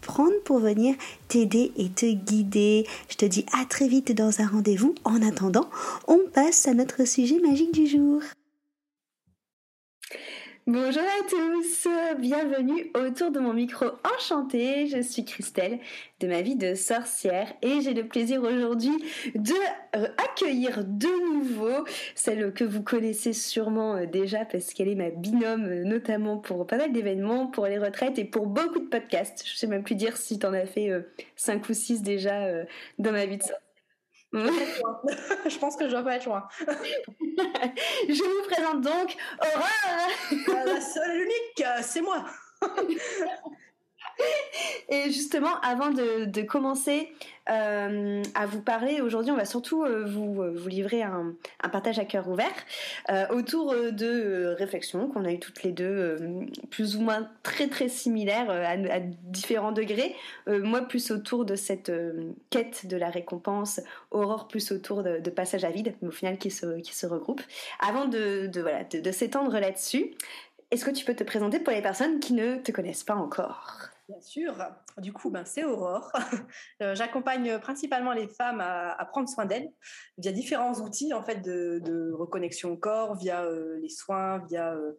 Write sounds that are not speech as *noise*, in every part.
prendre pour venir t'aider et te guider. Je te dis à très vite dans un rendez-vous. En attendant, on passe à notre sujet magique du jour. Bonjour à tous, bienvenue autour de mon micro enchanté. Je suis Christelle de ma vie de sorcière et j'ai le plaisir aujourd'hui de euh, accueillir de nouveau celle que vous connaissez sûrement euh, déjà parce qu'elle est ma binôme euh, notamment pour pas mal d'événements, pour les retraites et pour beaucoup de podcasts. Je sais même plus dire si tu en as fait 5 ou 6 déjà dans ma vie de sorcière. *laughs* je pense que je dois pas être loin. *laughs* je vous présente donc Aurore. La seule et l'unique, c'est moi *laughs* *laughs* Et justement, avant de, commencer euh, à vous parler, aujourd'hui, on va surtout euh, vous, euh, vous, livrer un, partage à cœur ouvert autour de réflexions qu'on a eues toutes les deux, plus ou moins très très similaires à, différents degrés. moi, plus autour de cette quête de la récompense, Aurore plus autour de, passage à vide, mais au final qui se, regroupent. Avant de, de s'étendre là-dessus, est-ce que tu peux te présenter pour les personnes qui ne te connaissent pas encore? Bien sûr. Du coup, ben, c'est Aurore. *laughs* Euh, j'accompagne principalement les femmes à, prendre soin d'elles via différents outils en fait de, reconnexion au corps, via euh, les soins, via euh,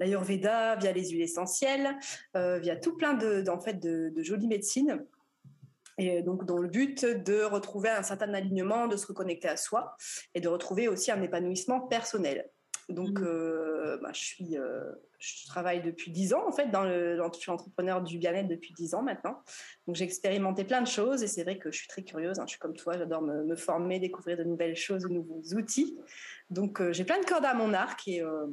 l'ayurveda, via les huiles essentielles, via tout plein de, de jolies médecines. Et donc, dans le but de retrouver un certain alignement, de se reconnecter à soi et de retrouver aussi un épanouissement personnel. Donc, mmh. bah, je suis je travaille depuis 10 ans en fait dans le, je suis entrepreneur du bien-être depuis 10 ans maintenant. Donc j'ai expérimenté plein de choses et c'est vrai que je suis très curieuse. Hein. je suis comme toi, j'adore me, former, découvrir de nouvelles choses, de nouveaux outils. Donc euh, j'ai plein de cordes à mon arc et euh,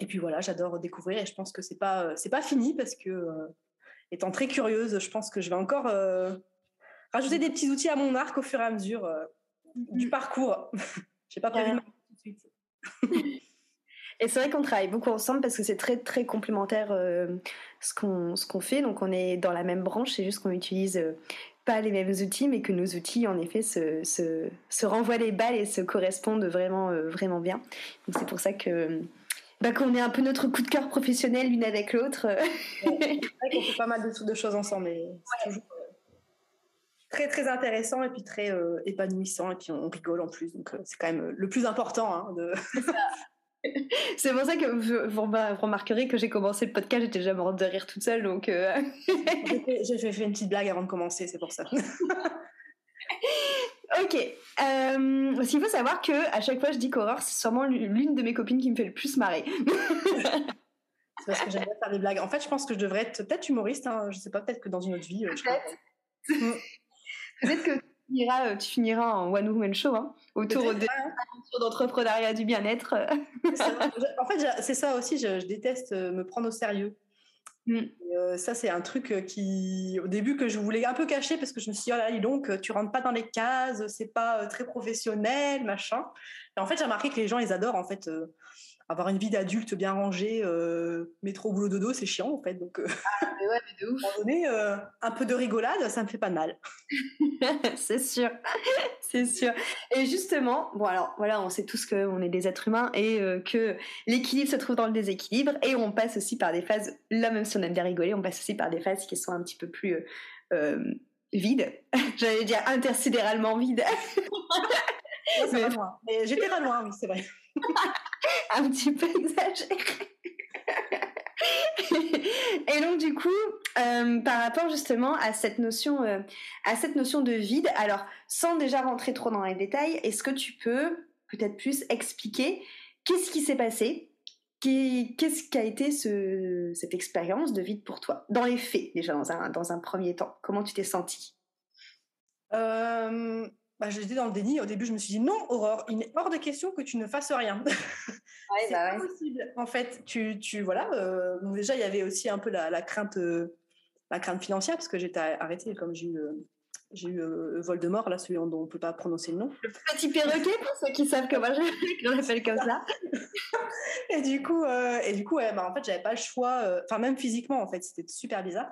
et puis voilà, j'adore découvrir et je pense que c'est pas c'est pas fini parce que euh, étant très curieuse, je pense que je vais encore rajouter des petits outils à mon arc au fur et à mesure du parcours. *laughs* j'ai pas prévu tout de suite. *laughs* Et c'est vrai qu'on travaille beaucoup ensemble parce que c'est très très complémentaire euh, ce qu'on ce qu'on fait. Donc on est dans la même branche, c'est juste qu'on utilise euh, pas les mêmes outils, mais que nos outils en effet se, se, se renvoient les balles et se correspondent vraiment euh, vraiment bien. Donc c'est pour ça que bah, qu'on est un peu notre coup de cœur professionnel l'une avec l'autre. c'est vrai qu'on fait pas mal de, de choses ensemble, toujours très très intéressant et puis très épanouissant et puis on rigole en plus donc c'est quand même le plus important hein, de C'est *laughs* pour ça que vous, remarquerez que j'ai commencé le podcast, j'étais déjà morte de rire toute seule, donc. Euh... *laughs* j'ai fait une petite blague avant de commencer, c'est pour ça. *laughs* ok. Euh, il faut savoir que à chaque fois je dis qu'Aurore, c'est sûrement l'une de mes copines qui me fait le plus marrer. c'est parce que j'aime bien faire des blagues. En fait, je pense que je devrais être peut-être humoriste. Hein, je sais pas, peut-être que dans une autre vie. Euh, peut-être que euh, tu finiras en one woman show hein, autour de d'entrepreneuriat du bien-être. en fait, c'est ça aussi. Je, déteste euh, me prendre au sérieux. Mm. Euh, ça, c'est un truc qui, au début, que je voulais un peu cacher parce que je me suis dit, oh là, donc, tu rentres pas dans les cases, c'est pas très professionnel, machin. Et en fait, j'ai remarqué que les gens, ils adorent, en fait, avoir une vie d'adulte bien rangée, euh, métro, boulot, dodo, c'est chiant en fait. Donc, euh, ah, mais ouais, mais de *laughs* ouf. donné, euh, un peu de rigolade, ça me fait pas de mal. *laughs* c'est sûr, *laughs* c'est sûr. Et justement, bon alors voilà, on sait tous qu'on est des êtres humains et que l'équilibre se trouve dans le déséquilibre et on passe aussi par des phases, là même si on aime bien rigoler, on passe aussi par des phases qui sont un petit peu plus vides. J'allais dire intersidéralement vides. J'étais pas loin, oui, c'est vrai. *laughs* un petit peu exagéré. et donc du coup, euh, par rapport justement à cette notion, euh, à cette notion de vide, alors sans déjà rentrer trop dans les détails, est-ce que tu peux peut-être plus expliquer qu'est-ce qui s'est passé? Qu'est-ce qu'a été ce, cette expérience de vide pour toi? Dans les faits, déjà, dans un, dans un premier temps. Comment tu t'es sentie? Euh, bah, J'étais dans le déni. Au début, je me suis dit non, Aurore, il est hors de question que tu ne fasses rien. *laughs* Ouais, c'est bah possible. En fait, tu, tu voilà. Euh, déjà, il y avait aussi un peu la, la crainte, euh, la crainte financière parce que j'étais arrêtée comme j'ai eu j'ai eu euh, Voldemort, là, celui dont on ne peut pas prononcer le nom. Le petit perroquet, pour ceux qui savent que moi, je l'appelle comme ça. *laughs* et du coup, euh, et du coup ouais, bah, en fait, j'avais pas le choix, euh, enfin, même physiquement, en fait, c'était super bizarre.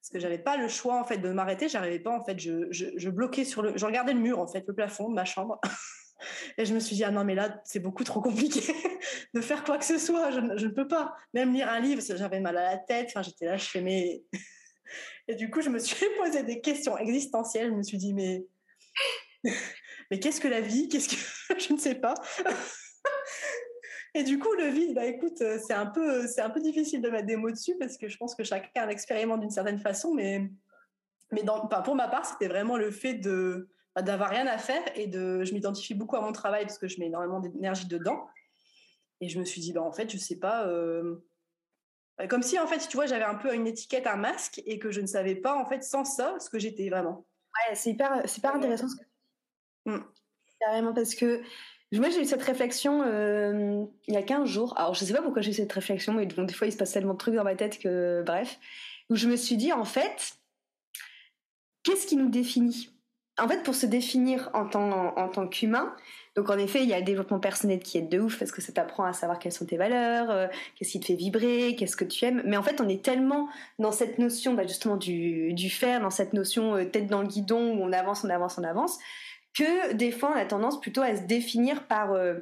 Parce que j'avais pas le choix, en fait, de m'arrêter. J'arrivais pas, en fait, je, bloquais sur le. Je regardais le mur, en fait, le plafond de ma chambre. *laughs* et je me suis dit, ah non, mais là, c'est beaucoup trop compliqué *laughs* de faire quoi que ce soit. Je, ne peux pas. Même lire un livre, j'avais mal à la tête. Enfin, j'étais là, je fais mes. *laughs* Et du coup, je me suis posé des questions existentielles. Je me suis dit, mais, mais qu'est-ce que la vie? Qu'est-ce que je ne sais pas. Et du coup, le vide, bah écoute, c'est un peu, c'est un peu difficile de mettre des mots dessus parce que je pense que chacun l'expérimente d'une certaine façon, mais, mais dans, pour ma part, c'était vraiment le fait de bah, d'avoir rien à faire et de, je m'identifie beaucoup à mon travail parce que je mets énormément d'énergie dedans. Et je me suis dit, bah en fait, je sais pas. Euh, euh, comme si, en fait, tu vois, j'avais un peu une étiquette, un masque, et que je ne savais pas, en fait, sans ça, ce que j'étais vraiment. Ouais, c'est hyper, c'est hyper intéressant ce que mmh. Carrément, parce que moi, j'ai eu cette réflexion euh, il y a 15 jours. Alors, je ne sais pas pourquoi j'ai eu cette réflexion, mais des fois, il se passe tellement de trucs dans ma tête que, bref, où je me suis dit, en fait, qu'est-ce qui nous définit? En fait, pour se définir en tant, en tant qu'humain, donc en effet, il y a le développement personnel qui est de ouf parce que ça t'apprend à savoir quelles sont tes valeurs, euh, qu'est-ce qui te fait vibrer, qu'est-ce que tu aimes. Mais en fait, on est tellement dans cette notion bah, justement du, du faire, dans cette notion euh, tête dans le guidon où on avance, on avance, on avance, que des fois on a tendance plutôt à se définir par euh,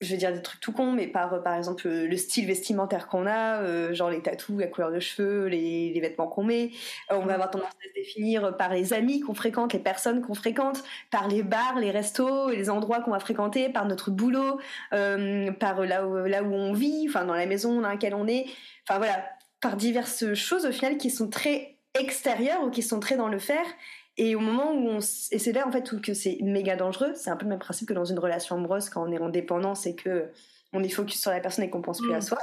je vais dire des trucs tout cons, mais par, par exemple le style vestimentaire qu'on a, euh, genre les tatous, la couleur de cheveux, les, les vêtements qu'on met. Euh, on va avoir tendance à se définir par les amis qu'on fréquente, les personnes qu'on fréquente, par les bars, les restos, les endroits qu'on va fréquenter, par notre boulot, euh, par là où, là où on vit, enfin dans la maison dans laquelle on est. Enfin voilà, par diverses choses au final qui sont très extérieures ou qui sont très dans le faire et au moment où on. Et c'est là, en fait, où que c'est méga dangereux. C'est un peu le même principe que dans une relation amoureuse, quand on est en dépendance et que on est focus sur la personne et qu'on pense plus à mm. soi.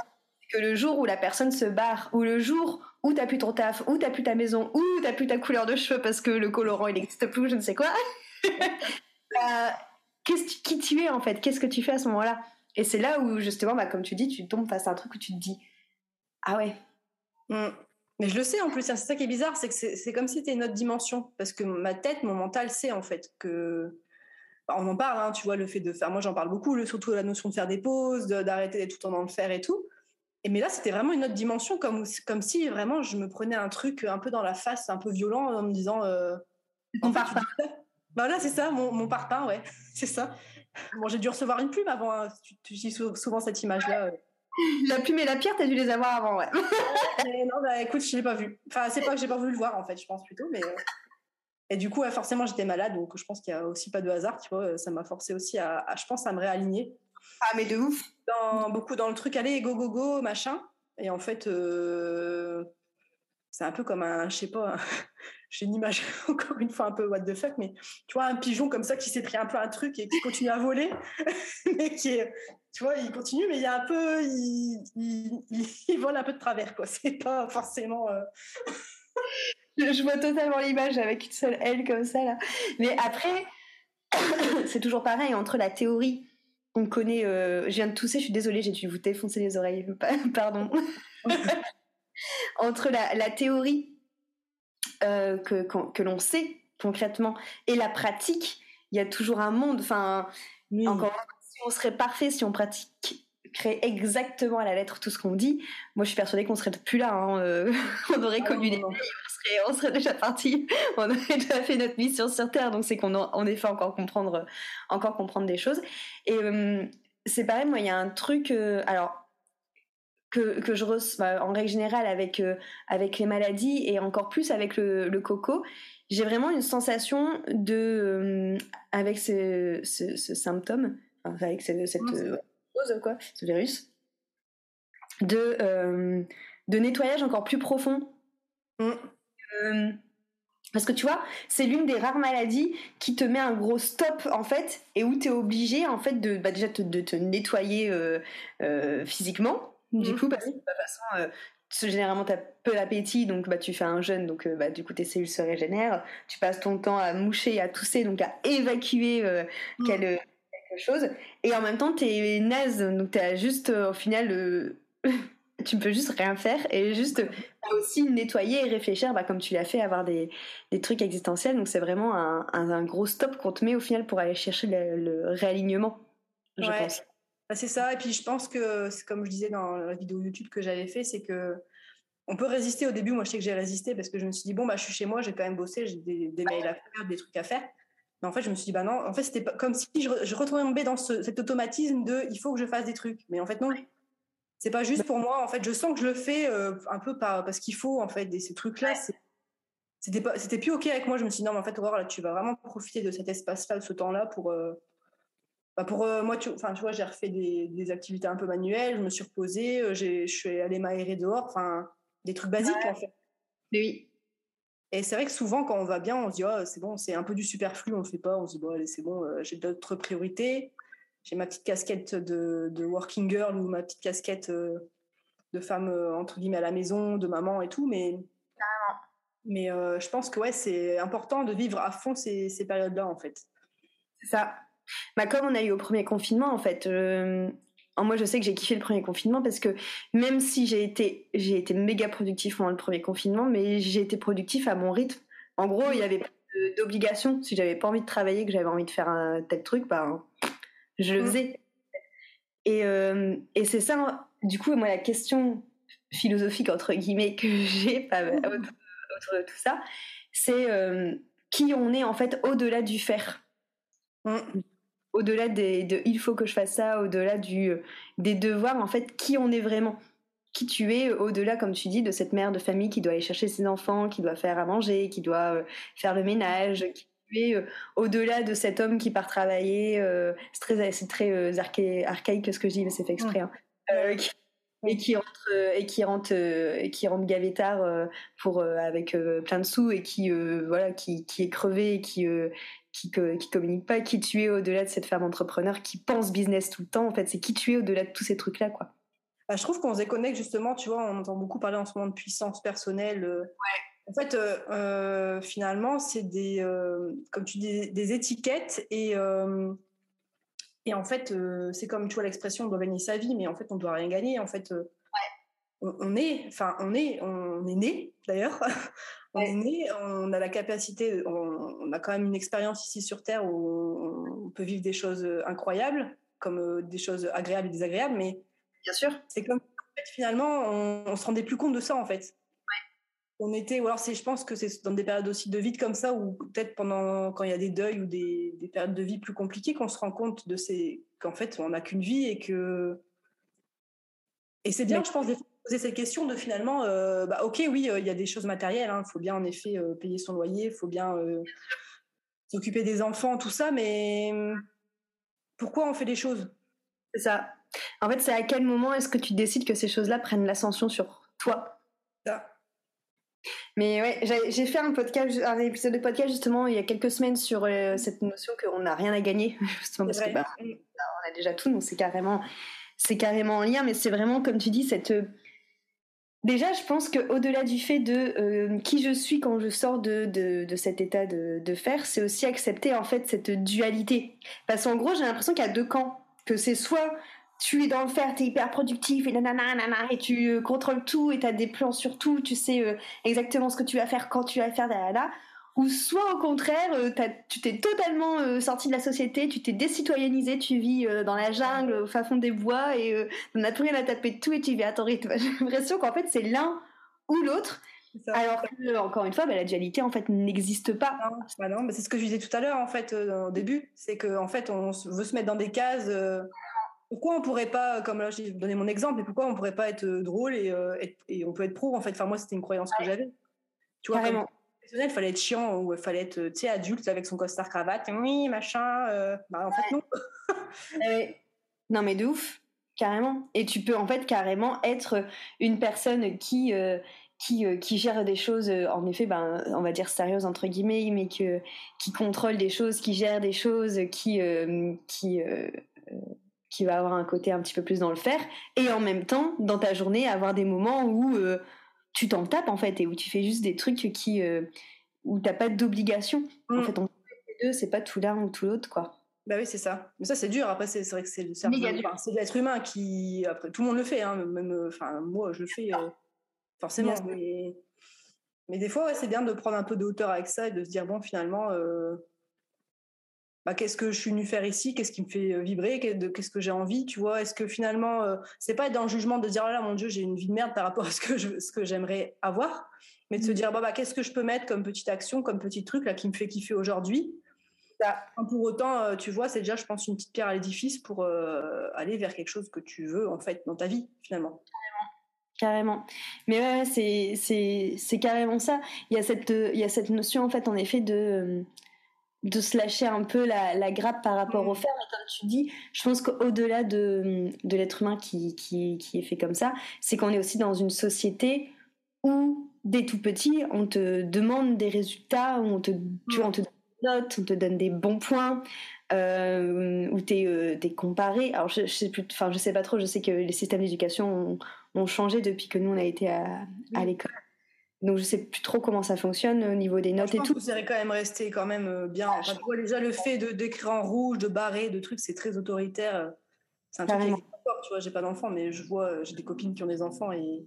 Que le jour où la personne se barre, ou le jour où t'as plus ton taf, ou t'as plus ta maison, ou t'as plus ta couleur de cheveux parce que le colorant il n'existe plus, je ne sais quoi. euh, *laughs* qu'est-ce qui tu es en fait? Qu'est-ce que tu fais à ce moment-là? Et c'est là où justement, bah, comme tu dis, tu tombes face à un truc où tu te dis Ah ouais. Mm. Mais je le sais en plus, c'est ça qui est bizarre, c'est que c'est comme si c'était une autre dimension. Parce que ma tête, mon mental sait en fait que. Bah, on en parle, hein, tu vois, le fait de faire. Moi, j'en parle beaucoup, le, surtout la notion de faire des pauses, d'arrêter d'être tout le temps dans le faire et tout. Et mais là, c'était vraiment une autre dimension, comme, comme si vraiment je me prenais un truc un peu dans la face, un peu violent, en me disant. Euh, mon parpaing. Bah là, c'est ça, mon, mon parpaing, ouais, *laughs* c'est ça. Bon, j'ai dû recevoir une plume avant, hein, tu, tu, souvent cette image-là. Euh. *laughs* La plume et la pierre, t'as dû les avoir avant, ouais. *laughs* non, bah écoute, je l'ai pas vu. Enfin, c'est pas que j'ai pas voulu le voir, en fait, je pense plutôt, mais. Euh. Et du coup, forcément, j'étais malade, donc je pense qu'il y a aussi pas de hasard, tu vois. Ça m'a forcé aussi à, je pense, à me réaligner. Ah, mais de ouf. Dans, beaucoup dans le truc, allez, go, go, go, machin. Et en fait, euh, c'est un peu comme un, je sais pas, j'ai une image *laughs* encore une fois un peu what the fuck, mais tu vois, un pigeon comme ça qui s'est pris un peu un truc et qui continue à voler, *laughs* mais qui est, tu vois, il continue, mais il y a un peu, il, il, vole un peu de travers, quoi. C'est pas forcément. Euh, *laughs* je vois totalement l'image avec une seule aile comme ça, là. Mais après, *coughs* c'est toujours pareil entre la théorie on connaît. Euh, je viens de tousser, je suis désolée, j'ai dû vous défoncer les oreilles, pardon. entre la, la théorie euh, que, que, l'on sait concrètement et la pratique, il y a toujours un monde. Enfin, encore si on serait parfait, si on pratique créer exactement à la lettre tout ce qu'on dit, moi je suis persuadée qu'on serait plus là. Hein, euh, *laughs* on aurait ah connu les on serait, on serait déjà parti, *laughs* on aurait déjà fait notre mission sur Terre. Donc c'est qu'on en effet encore comprendre, encore comprendre des choses. Et euh, c'est pareil, moi il y a un truc. alors que, que je reçois bah, en règle générale avec, euh, avec les maladies et encore plus avec le, le coco, j'ai vraiment une sensation de, euh, avec ce, ce, ce, symptôme, enfin, avec cette, cette euh, quoi, ce virus, de, de nettoyage encore plus profond. Mm. Parce que tu vois, c'est l'une des rares maladies qui te met un gros stop en fait et où tu es obligé en fait de bah, déjà de te nettoyer euh, euh, physiquement. Du mmh. coup, parce que de toute façon, euh, généralement tu as peu d'appétit donc bah, tu fais un jeûne donc bah, du coup tes cellules se régénèrent. Tu passes ton temps à moucher, à tousser donc à évacuer mmh. quelque chose et en même temps tu es naze donc tu as juste au final *laughs* tu peux juste rien faire et juste aussi nettoyer et réfléchir, bah, comme tu l'as fait, avoir des, des, trucs existentiels. Donc c'est vraiment un, un, gros stop qu'on te met au final pour aller chercher le, réalignement, je pense. Bah, c'est ça. Et puis je pense que, comme je disais dans la vidéo YouTube que j'avais fait, c'est que on peut résister au début. Moi, je sais que j'ai résisté parce que je me suis dit bon bah je suis chez moi, j'ai quand même bossé, j'ai des, des mails à faire, des trucs à faire. Mais en fait, je me suis dit bah non. En fait, c'était comme si je, je retombais dans ce, cet automatisme de il faut que je fasse des trucs. Mais en fait non. C'est pas juste pour moi. En fait, je sens que je le fais euh, un peu par, parce qu'il faut, en fait, ces trucs-là. C'était pas, c'était plus ok avec moi. Je me suis dit non, mais en fait, Aurore, là, tu vas vraiment profiter de cet espace-là, de ce temps-là pour, euh, bah, pour euh, moi, tu, enfin, tu vois, j'ai refait des, des, activités un peu manuelles. Je me suis reposée. je suis allée m'aérer dehors. Enfin, des trucs basiques en fait. Oui. Et c'est vrai que souvent, quand on va bien, on se dit, oh, c'est bon, c'est un peu du superflu, on ne le fait pas. On se dit, bon, allez, c'est bon, j'ai d'autres priorités j'ai ma petite casquette de, de, working girl ou ma petite casquette euh, de femme euh, entre guillemets à la maison, de maman et tout, mais mais euh, je pense que ouais, c'est important de vivre à fond ces, ces périodes-là en fait. C'est ça. Bah, comme on a eu au premier confinement en fait. moi, je sais que j'ai kiffé le premier confinement parce que même si j'ai été, j'ai été méga productif pendant le premier confinement, mais j'ai été productif à mon rythme. En gros, il n'y avait pas d'obligation. Si j'avais pas envie de travailler, que j'avais envie de faire un tel truc, bah, je le mmh. faisais. Et, euh, et c'est ça, du coup, moi, la question philosophique, entre guillemets, que *laughs* j'ai mmh. autour, de tout ça, c'est euh, qui on est, en fait, au-delà du faire. Mmh. Au-delà des, de il faut que je fasse ça, au-delà du, des devoirs, en fait, qui on est vraiment qui tu es au-delà, comme tu dis, de cette mère de famille qui doit aller chercher ses enfants, qui doit faire à manger, qui doit euh, faire le ménage, qui euh, au-delà de cet homme qui part travailler. Euh, c'est très, c'est très euh, archaïque ce que je dis, mais c'est fait exprès. Hein, et qui rentre et qui rentre et qui rentre gavétard pour avec plein de sous et qui voilà qui, qui, est crevé et qui qui, qui communique pas qui tu es au-delà de cette femme entrepreneur qui pense business tout le temps en fait. C'est qui tu es au-delà de tous ces trucs là quoi. Bah, je trouve qu'on se déconnecte justement tu vois on entend beaucoup parler en ce moment de puissance personnelle ouais. En fait, euh, euh, finalement, c'est des, euh, comme tu dis, des étiquettes et et en fait, c'est comme tu vois l'expression, on doit gagner sa vie, mais en fait, on doit rien gagner. En fait, on, est, enfin, on est, on est né d'ailleurs. *laughs* on est né, on a la capacité, on, a quand même une expérience ici sur Terre où on, peut vivre des choses incroyables, comme des choses agréables et désagréables, mais bien sûr, c'est comme finalement, on, on se rendait plus compte de ça en fait on était, ou alors c'est, je pense que c'est dans des périodes aussi de vide comme ça, ou peut-être pendant quand il y a des deuils ou des, périodes de vie plus compliquées, qu'on se rend compte de ces, qu'en fait on n'a qu'une vie et que et c'est bien, je pense, de poser cette question de finalement, euh, bah, ok, oui, euh, il y a des choses matérielles, il hein, faut bien en effet euh, payer son loyer, il faut bien s'occuper des enfants, tout ça, mais pourquoi on fait des choses? C'est ça. En fait, c'est à quel moment est-ce que tu décides que ces choses-là prennent l'ascension sur toi? Ça. Mais ouais, j'ai fait un podcast, un épisode de podcast justement il y a quelques semaines sur euh, cette notion qu'on n'a rien à gagner, *laughs* justement parce que bah, mm. on a déjà tout, donc c'est carrément, c'est carrément en lien. Mais c'est vraiment comme tu dis cette euh, Déjà, je pense qu'au-delà du fait de euh, qui je suis quand je sors de, de, de cet état de, de faire, c'est aussi accepter en fait cette dualité. Parce qu'en gros, j'ai l'impression qu'il y a deux camps. Que c'est soit tu es dans le faire, tu es hyper productif et nanana, nanana, et tu euh, contrôles tout et tu as des plans sur tout, tu sais euh, exactement ce que tu vas faire, quand tu vas faire, nanana. Ou soit au contraire, euh, tu t'es totalement sorti de la société, tu t'es décitoyennisé, tu vis dans la jungle, au fin fond des bois et on n'a plus rien à taper de tout et tu vis à ton rythme. *laughs* J'ai l'impression qu'en fait c'est l'un ou l'autre. Alors que, encore une fois, bah, la dualité en fait n'existe pas. Non, bah non, c'est ce que je disais tout à l'heure en fait au début, c'est qu'en en fait on veut se mettre dans des cases pourquoi on pourrait pas, comme là j'ai donné mon exemple, et pourquoi on pourrait pas être euh, drôle euh, et, on peut être pro en fait. Enfin moi c'était une croyance que j'avais. Tu vois, Carrément. il fallait être chiant ou il fallait être tu sais adulte avec son costard cravate, oui machin. Euh, bah en fait non. *laughs* non mais de ouf, carrément. Et tu peux en fait carrément être une personne qui qui, qui gère des choses, en effet, ben, on va dire sérieuses entre guillemets, mais que, qui contrôle des choses, qui gère des choses, qui, qui, qui va avoir un côté un petit peu plus dans le faire, et en même temps, dans ta journée, avoir des moments où tu t'en tapes en fait, et où tu fais juste des trucs qui, où t'as pas d'obligation. En mmh. fait, on fait deux, c'est pas tout l'un ou tout l'autre, quoi. Bah oui, c'est ça. Mais ça, c'est dur. Après, c'est vrai que c'est le cerveau. c'est l'être humain qui. Après, tout le monde le fait. Hein. Même, enfin, moi, je le fais euh, forcément. Mais... mais... des fois, c'est bien de prendre un peu de hauteur avec ça et de se dire bon, finalement, euh, bah, qu'est-ce que je suis venu faire ici? Qu'est-ce qui me fait euh, vibrer? Qu'est-ce que j'ai envie Tu vois? Est-ce que finalement, c'est pas être dans le jugement de dire oh là, mon Dieu, j'ai une vie de merde par rapport à ce que je, ce que j'aimerais avoir, mais de se mmh. dire bah, bah qu'est-ce que je peux mettre comme petite action, comme petit truc là qui me fait kiffer aujourd'hui? Pour autant, euh, tu vois, c'est déjà, je pense, une petite pierre à l'édifice pour euh, aller vers quelque chose que tu veux, en fait, dans ta vie, finalement. Carrément. Mais ouais, c'est carrément ça. Il y, a cette, il y a cette notion, en fait, en effet, de, de se lâcher un peu la, la grappe par rapport au mmh. fer. Mais comme tu dis, je pense qu'au-delà de, de l'être humain qui, qui, qui, est fait comme ça, c'est qu'on est aussi dans une société où, dès tout petit, on te demande des résultats, où on te, tu on te notes, on te donne des bons points, euh, où tu es, euh, comparé. Alors, je, je, sais plus, enfin, je sais pas trop, je sais que les systèmes d'éducation ont, changé depuis que nous, on a été à, à l'école. Donc, je sais plus trop comment ça fonctionne au niveau des notes et tout. Vous quand même rester quand même euh, bien. Enfin, tu vois, déjà, le fait de d'écrire en rouge, de barrer, de trucs, c'est très autoritaire. C'est un truc qui tu vois, j'ai pas d'enfants, mais je vois, j'ai des copines qui ont des enfants et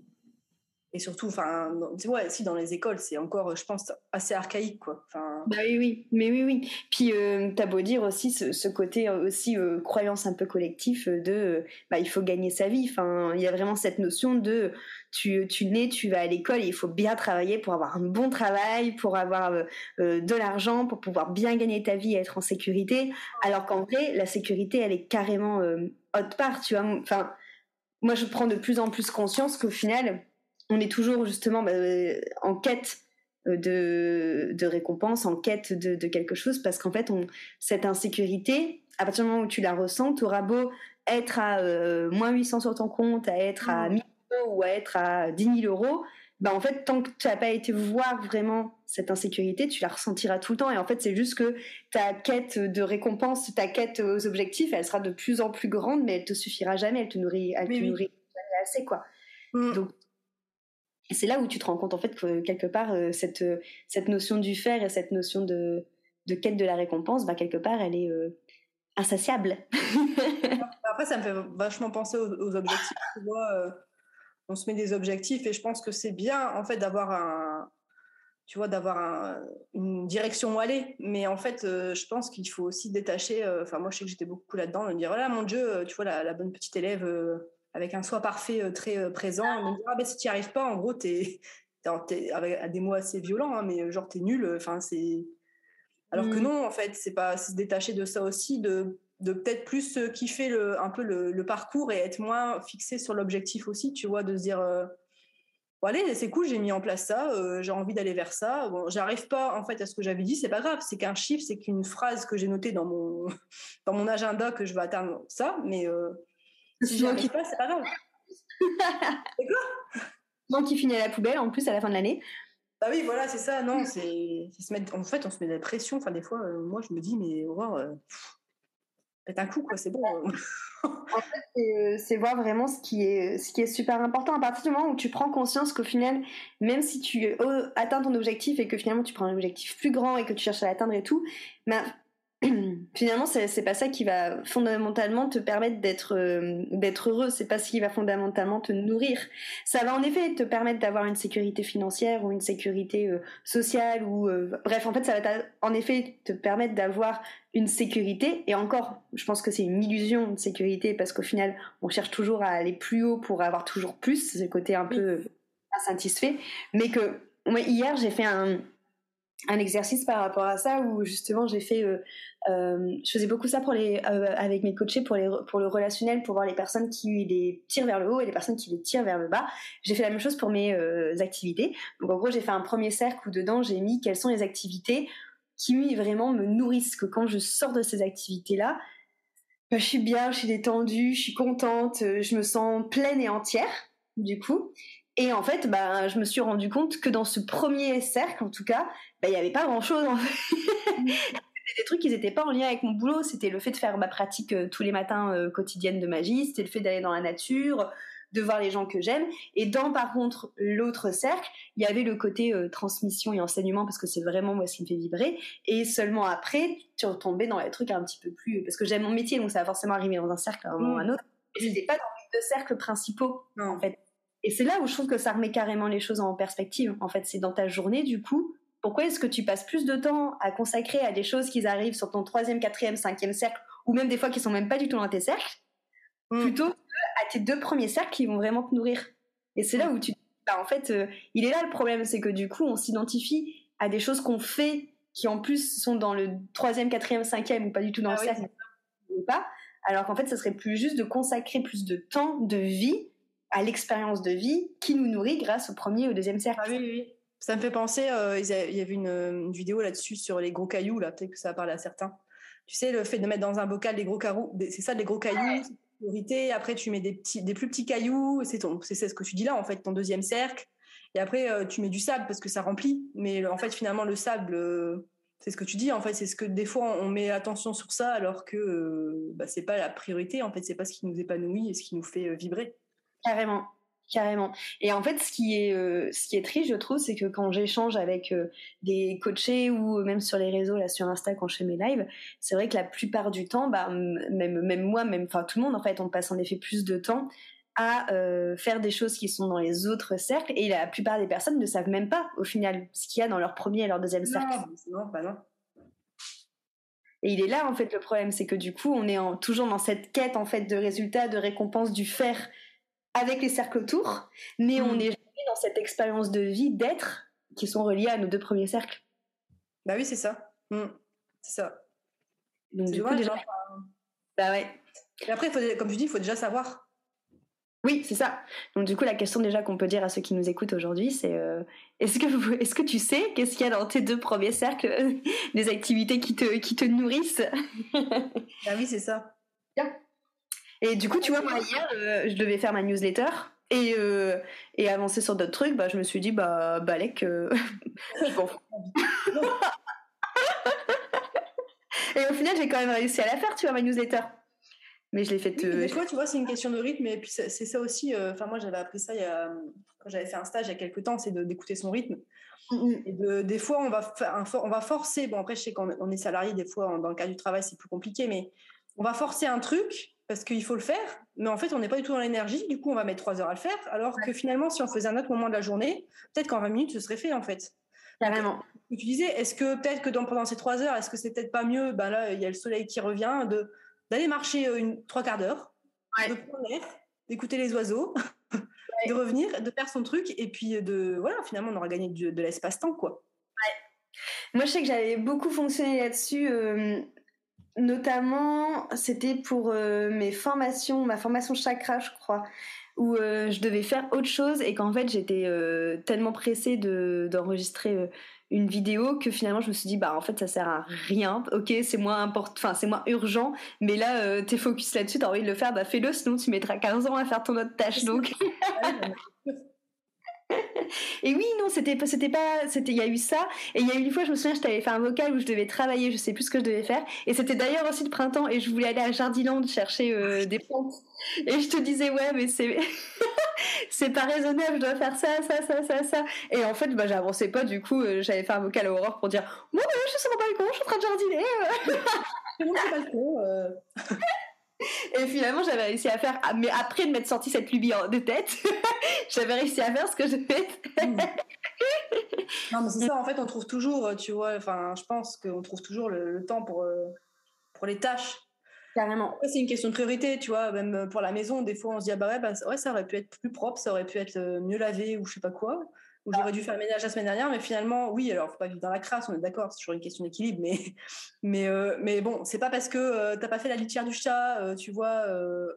et surtout, enfin, ouais, si dans les écoles, c'est encore, je pense, assez archaïque, quoi. Enfin... Bah oui, oui, mais oui, oui. Puis euh, t'as beau dire aussi ce, côté euh, aussi euh, croyance un peu collectif de, bah il faut gagner sa vie. Enfin, il y a vraiment cette notion de, tu, tu nais, tu vas à l'école, il faut bien travailler pour avoir un bon travail, pour avoir de l'argent, pour pouvoir bien gagner ta vie et être en sécurité. Alors qu'en vrai, la sécurité, elle est carrément autre part, tu vois. Enfin, moi, je prends de plus en plus conscience qu'au final on est toujours justement bah, en quête euh, de, de récompense, en quête de, quelque chose, parce qu'en fait, on, cette insécurité, à partir du moment où tu la ressens, tu auras beau être à euh, moins 800 sur ton compte, à être à 1000 euros ou à être à 10 000 euros, bah en fait, tant que tu n'as pas été voir vraiment cette insécurité, tu la ressentiras tout le temps. Et en fait, c'est juste que ta quête de récompense, ta quête aux objectifs, elle sera de plus en plus grande, mais elle te suffira jamais, elle te nourrit, elle te nourrit jamais assez, quoi. Mm. Donc, et c'est là où tu te rends compte en fait que quelque part euh, cette, euh, cette notion du faire et cette notion de, de quête de la récompense, bah, quelque part elle est euh, insatiable. *laughs* Après ça me fait vachement penser aux, objectifs. Tu vois, on se met des objectifs et je pense que c'est bien en fait d'avoir un tu vois d'avoir une direction où aller mais en fait je pense qu'il faut aussi détacher enfin moi je sais que j'étais beaucoup là-dedans de me dire voilà mon dieu tu vois la, la bonne petite élève avec un soi parfait euh, très euh, présent. Et me dire, ah ben si tu n'y arrives pas, en gros, t'es, *laughs* es, avec des mots assez violents, hein, mais genre t'es nul. Enfin, c'est. Alors que mmh. non, en fait, c'est pas se détacher de ça aussi, de, de peut-être plus euh, kiffer le, un peu le, parcours et être moins fixé sur l'objectif aussi, tu vois, de se dire. bon, allez, c'est cool, j'ai mis en place ça, j'ai envie d'aller vers ça. Bon, j'arrive pas en fait à ce que j'avais dit, c'est pas grave, c'est qu'un chiffre, c'est qu'une phrase que j'ai notée dans mon *laughs* dans mon agenda que je vais atteindre ça, mais si j'y arrive pas, c'est pas grave. *laughs* c'est quoi? Donc, qui finit à la poubelle en plus à la fin de l'année. Bah oui, voilà, c'est ça. Non, c'est se mettre. En fait, on se met de la pression. Enfin, des fois, euh, moi, je me dis, mais wow, euh, un coup, quoi. C'est bon. *laughs* en fait, euh, c'est voir vraiment ce qui est ce qui est super important. À partir du moment où tu prends conscience qu'au final, même si tu atteins ton objectif et que finalement tu prends un objectif plus grand et que tu cherches à l'atteindre et tout, ben *clears throat* finalement c'est pas ça qui va fondamentalement te permettre d'être euh, d'être heureux. C'est pas ce qui va fondamentalement te nourrir. Ça va en effet te permettre d'avoir une sécurité financière ou une sécurité euh, sociale ou euh, bref en fait ça va en effet te permettre d'avoir une sécurité. Et encore je pense que c'est une illusion de sécurité parce qu'au final on cherche toujours à aller plus haut pour avoir toujours plus. Ce côté un peu insatisfait. Mais que moi hier j'ai fait un un exercice par rapport à ça où justement j'ai fait euh, euh, je faisais beaucoup ça pour les euh, avec mes coachés pour les pour le relationnel pour voir les personnes qui les tirent vers le haut et les personnes qui les tirent vers le bas. J'ai fait la même chose pour mes activités. Donc en gros j'ai fait un premier cercle où dedans j'ai mis quelles sont les activités qui vraiment me nourrissent que quand je sors de ces activités là bah, je suis bien je suis détendue je suis contente je me sens pleine et entière du coup Et en fait, bah, je me suis rendu compte que dans ce premier cercle, en tout cas, bah, il n'y avait pas grand-chose. En fait. *laughs* des trucs qui n'étaient pas en lien avec mon boulot. C'était le fait de faire ma pratique euh, tous les matins euh, quotidienne de magie. C'était le fait d'aller dans la nature, de voir les gens que j'aime. Et dans, par contre, l'autre cercle, il y avait le côté euh, transmission et enseignement parce que c'est vraiment moi ce qui me fait vibrer. Et seulement après, tu retombais dans les trucs un petit peu plus... Parce que j'aime mon métier, donc ça va forcément arriver dans un cercle à un moment ou à un autre. Et n'étais pas dans les deux cercles principaux, en fait. Et c'est là où je trouve que ça remet carrément les choses en perspective. En fait, c'est dans ta journée, du coup, pourquoi est-ce que tu passes plus de temps à consacrer à des choses qui arrivent sur ton troisième, quatrième, cinquième cercle, ou même des fois qui sont même pas du tout dans tes cercles, mm. plutôt que à tes deux premiers cercles qui vont vraiment te nourrir? Et c'est là mm. où tu, bah, en fait, euh, il est là le problème, c'est que du coup, on s'identifie à des choses qu'on fait qui en plus sont dans le troisième, quatrième, cinquième, ou pas du tout dans le ah cercle, ou pas. Alors qu'en fait, ce serait plus juste de consacrer plus de temps, de vie à l'expérience de vie qui nous nourrit grâce au premier ou deuxième cercle. Ah oui, oui, oui. Ça me fait penser, euh, il y avait une, vidéo là-dessus sur les gros cailloux, là, peut-être que ça parle à certains. Tu sais, le fait de mettre dans un bocal les gros cailloux, c'est ça, les gros cailloux, priorité. Après, tu mets des, petits, des plus petits cailloux, c'est ce que tu dis là, en fait, ton deuxième cercle. Et après, euh, tu mets du sable parce que ça remplit. Mais en fait, finalement, le sable, euh, c'est ce que tu dis, en fait, c'est ce que des fois, on met attention sur ça alors que bah, c'est pas la priorité. En fait, c'est pas ce qui nous épanouit et ce qui nous fait vibrer. Carrément. Carrément. Et en fait, ce qui est, euh, ce qui est triste, je trouve, c'est que quand j'échange avec euh, des coachés ou même sur les réseaux, là sur Insta, quand je fais mes lives, c'est vrai que la plupart du temps, bah, même, même moi, même, enfin tout le monde, en fait, on passe en effet plus de temps à euh, faire des choses qui sont dans les autres cercles et la plupart des personnes ne savent même pas au final ce qu'il y a dans leur premier et leur deuxième cercle. Non, pas non. Et il est là en fait le problème, c'est que du coup on est en, toujours dans cette quête en fait de résultats, de récompenses, du faire avec les cercles autour, mais on hmm. est jamais dans cette expérience de vie, d'être, qui sont reliés à nos deux premiers cercles. Bah oui, c'est ça. Hmm. C'est ça. Donc, du coup, déjà... Bah ouais. Et après, comme je dis, il faut déjà savoir. Oui, c'est ça. Donc du coup, la question déjà qu'on peut dire à ceux qui nous écoutent aujourd'hui, c'est euh, est-ce que *laughs* est-ce que tu sais qu'est-ce qu'il y a dans tes deux premiers cercles, *laughs* des activités qui te qui te nourrissent? Ah oui, c'est ça. Et du coup, tu vois, moi, hier, euh, je devais faire ma newsletter. Et, euh, et avancer sur d'autres trucs, bah, je me suis dit, bah, Balek, euh, *laughs* je m'en et au final, j'ai quand même réussi à la faire, tu vois, ma newsletter. Mais je l'ai faite. des fois, tu vois, c'est une question de rythme. Et puis, c'est ça aussi. Enfin, moi, j'avais appris ça il y a, quand j'avais fait un stage il y a quelques temps, c'est d'écouter son rythme. Et de, des fois, on va, on va forcer. Bon, après, je sais qu'on est salarié, des fois, dans le cas du travail, c'est plus compliqué, mais on va forcer un truc parce qu'il faut le faire, mais en fait, on n'est pas du tout dans l'énergie. Du coup, on va mettre trois heures à le faire, alors que finalement, si on faisait un autre moment de la journée, peut-être qu'en 20 minutes, ce serait fait, en fait. Carrément. tu disais, est-ce que peut-être que dans, pendant ces trois heures, est-ce que c'est peut-être pas mieux Ben là, il y a le soleil qui revient, de d'aller marcher euh, une trois quarts d'heure, de prendre l'air, d'écouter les oiseaux, *laughs* de revenir, de faire son truc, et puis de voilà, finalement, on aura gagné de, l'espace-temps, quoi. Ouais. Moi, je sais que j'avais beaucoup fonctionné là-dessus. Euh, Notamment, c'était pour euh, mes formations, ma formation chakra, je crois, où euh, je devais faire autre chose et qu'en fait j'étais euh, tellement pressée d'enregistrer une vidéo que finalement je me suis dit bah en fait ça sert à rien. Ok, c'est moins important, enfin c'est moins urgent, mais là t'es focus là-dessus, t'as envie de le faire, bah fais-le, sinon tu mettras 15 ans à faire ton autre tâche donc. *laughs* *laughs* Et oui, non, c'était c'était pas, c'était, il y a eu ça. Et il y a eu une fois, je me souviens, je t'avais fait un vocal où je devais travailler, je sais plus ce que je devais faire. Et c'était d'ailleurs aussi le printemps et je voulais aller à Jardiland chercher euh, des plantes. Et je te disais, ouais, mais c'est, *laughs* c'est pas raisonnable, je dois faire ça, ça, ça, ça, ça. Et en fait, bah, j'avançais pas, du coup, euh, j'avais fait un vocal à Aurore pour dire, moi, je suis sur mon balcon, je suis en train de jardiner. Euh. *laughs* Et finalement, j'avais réussi à faire, mais après de m'être sorti cette lubie de tête, *laughs* j'avais réussi à faire ce que je hmm. *laughs* Non, mais c'est ça, en fait, on trouve toujours, tu vois, enfin, je pense qu'on trouve toujours le, temps pour, euh, pour les tâches. Carrément. C'est une question de priorité, tu vois, même pour la maison, des fois, on se dit, ah bah ouais, bah, ouais, ça aurait pu être plus propre, ça aurait pu être euh, mieux lavé ou je sais pas quoi j'aurais dû faire le ménage la semaine dernière, mais finalement, oui, alors faut pas vivre dans la crasse, on est d'accord, c'est toujours une question d'équilibre, mais, mais, euh, mais bon, c'est pas parce que euh, t'as pas fait la litière du chat, euh, tu vois,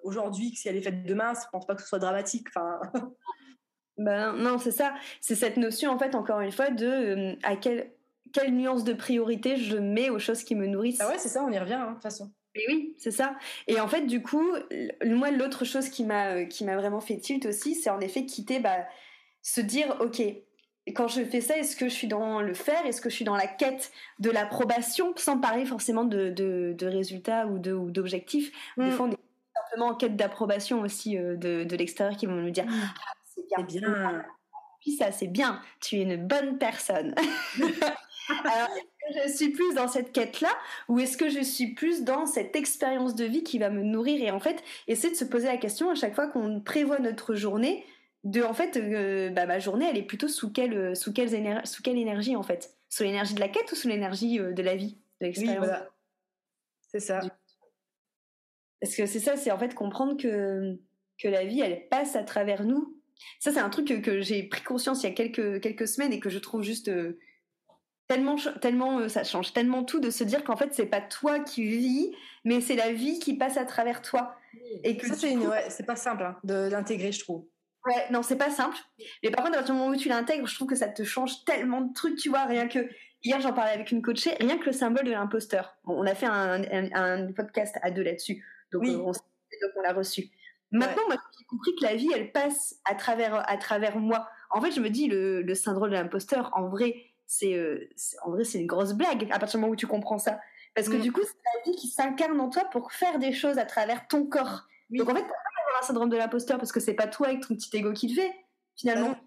aujourd'hui, que si elle est faite demain, je pense pas que ce soit dramatique. Enfin. *laughs* ben non, c'est ça, c'est cette notion en fait, encore une fois, de à quelle, quelle nuance de priorité je mets aux choses qui me nourrissent. Ah ouais, c'est ça, on y revient, hein, de toute façon. Et oui, c'est ça. Et en fait, du coup, moi, l'autre chose qui m'a qui m'a vraiment fait tilt aussi, c'est en effet quitter bah, se dire, ok, quand je fais ça, est-ce que je suis dans le faire? Est-ce que je suis dans la quête de l'approbation? Sans parler forcément de, de, résultats ou d'objectifs. Des mm. fois, on est simplement en quête d'approbation aussi euh, de, de l'extérieur qui vont nous dire mm. ah, c'est bien. bien. Puis ça, c'est bien. Tu es une bonne personne. *laughs* Alors, est-ce que je suis plus dans cette quête-là ou est-ce que je suis plus dans cette expérience de vie qui va me nourrir? Et en fait, essayer de se poser la question à chaque fois qu'on prévoit notre journée de en fait euh, bah, ma journée elle est plutôt sous quelle euh, sous quelle sous quelle énergie en fait? Sous l'énergie de la quête ou sous l'énergie euh, de la vie de l'expérience? c'est ça. Parce que c'est ça c'est en fait comprendre que que la vie elle passe à travers nous. Ça c'est un truc que, j'ai pris conscience il y a quelques quelques semaines et que je trouve juste tellement tellement ça change tellement tout de se dire qu'en fait c'est pas toi qui vis mais c'est la vie qui passe à travers toi. Et que ça c'est ouais, pas simple hein, de l'intégrer je trouve Ouais, non, c'est pas simple. Mais par contre, à partir du moment où tu l'intègres, je trouve que ça te change tellement de trucs, tu vois. Rien que hier, j'en parlais avec une coachée, rien que le symbole de l'imposteur. On a fait un, un, podcast à deux là-dessus, donc, euh, on, l'a reçu. Maintenant, moi, j'ai compris que la vie, elle passe à travers à travers moi. En fait, je me dis le, le syndrome de l'imposteur, en vrai, c'est euh, en vrai, c'est une grosse blague à partir du moment où tu comprends ça. Parce que du coup, c'est la vie qui s'incarne en toi pour faire des choses à travers ton corps. Donc en fait, un syndrome de l'imposteur parce que c'est pas toi avec ton petit ego qui le fait, finalement. Bah,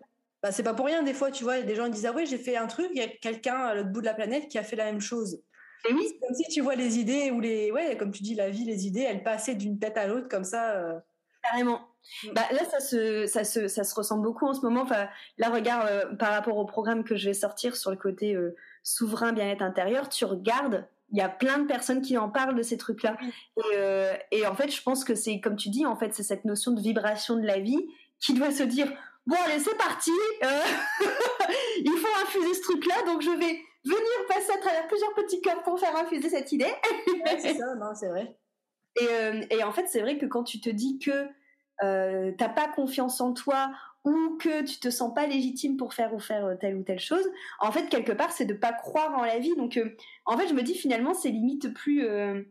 bah, c'est pas pour rien, des fois, tu vois, des gens disent Ah oui, j'ai fait un truc, il y a quelqu'un à l'autre bout de la planète qui a fait la même chose. Et oui. C'est comme si tu vois les idées ou les. Ouais, comme tu dis, la vie, les idées, elles passaient d'une tête à l'autre comme ça. Euh. Carrément. Mm. Bah, là, ça se, ça, se, ça se ressemble beaucoup en ce moment. Enfin, là, regarde, euh, par rapport au programme que je vais sortir sur le côté euh, souverain bien-être intérieur, tu regardes il y a plein de personnes qui en parlent de ces trucs-là. Euh, et, en fait, je pense que c'est, comme tu dis, en fait, c'est cette notion de vibration de la vie qui doit se dire, bon, allez, c'est parti, euh, *laughs* il faut infuser ce truc-là, donc je vais venir passer à travers plusieurs petits corps pour faire infuser cette idée. *laughs* c'est ça, non, c'est vrai. Et, euh, et, en fait, c'est vrai que quand tu te dis que t'as pas confiance en toi ou que tu te sens pas légitime pour faire ou faire euh, telle ou telle chose, en fait quelque part c'est de pas croire en la vie. Donc euh, en fait je me dis finalement c'est limite plus euh,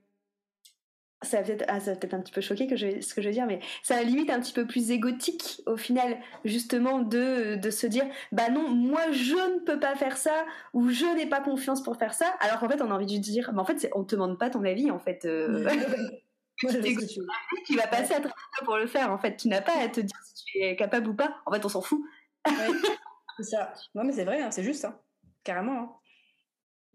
ça va peut-être ah, peut un petit peu choqué que je, ce que je veux dire, mais ça limite un petit peu plus égotique au final, justement, de, de se dire bah non, moi je ne peux pas faire ça, ou je n'ai pas confiance pour faire ça, alors qu'en fait on a envie de dire bah en fait on te demande pas ton avis en fait. *laughs* tu vas passer à travers pour le faire en fait, tu n'as pas à te dire capable ou pas. En fait, on s'en fout. *laughs* c'est ça. Non, mais c'est vrai, hein, c'est juste, hein. carrément. Hein.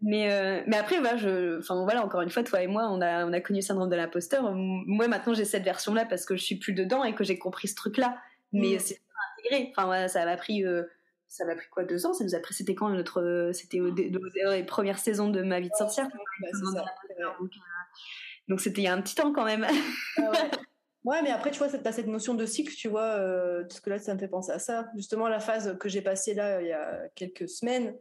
Mais, euh, mais après, voilà, je, enfin, voilà, encore une fois, toi et moi, on a, on a connu le syndrome de l'imposteur. Moi, maintenant, j'ai cette version-là parce que je suis plus dedans et que j'ai compris ce truc-là. Mais mm. c'est intégré. Enfin, ça m'a pris, euh, ça m'a pris quoi, deux ans? Ça nous a pris, c'était quand notre, c'était les premières saisons de ma vie de sorcière? Donc, c'était il y a un petit temps quand même. Ah ouais. *laughs* Ouais, mais après, tu vois, tu as cette notion de cycle, tu vois, euh, parce que là, ça me fait penser à ça. Justement, la phase que j'ai passée là, il y a quelques semaines,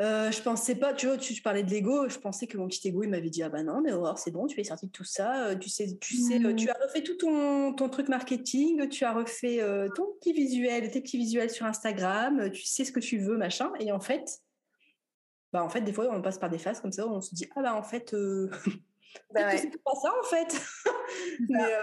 euh, je pensais pas, tu vois, tu, parlais de l'ego, je pensais que mon petit ego, il m'avait dit, ah bah non, mais Aurore, c'est bon, tu es sorti de tout ça, euh, tu sais, tu sais, tu mmh. as refait tout ton, ton truc marketing, tu as refait ton petit visuel, tes petits visuels sur Instagram, tu sais ce que tu veux, machin, et en fait, bah en fait, des fois, on passe par des phases comme ça, où on se dit, ah bah en fait, *laughs* bah c'est pas ça en fait. *laughs* mais, euh,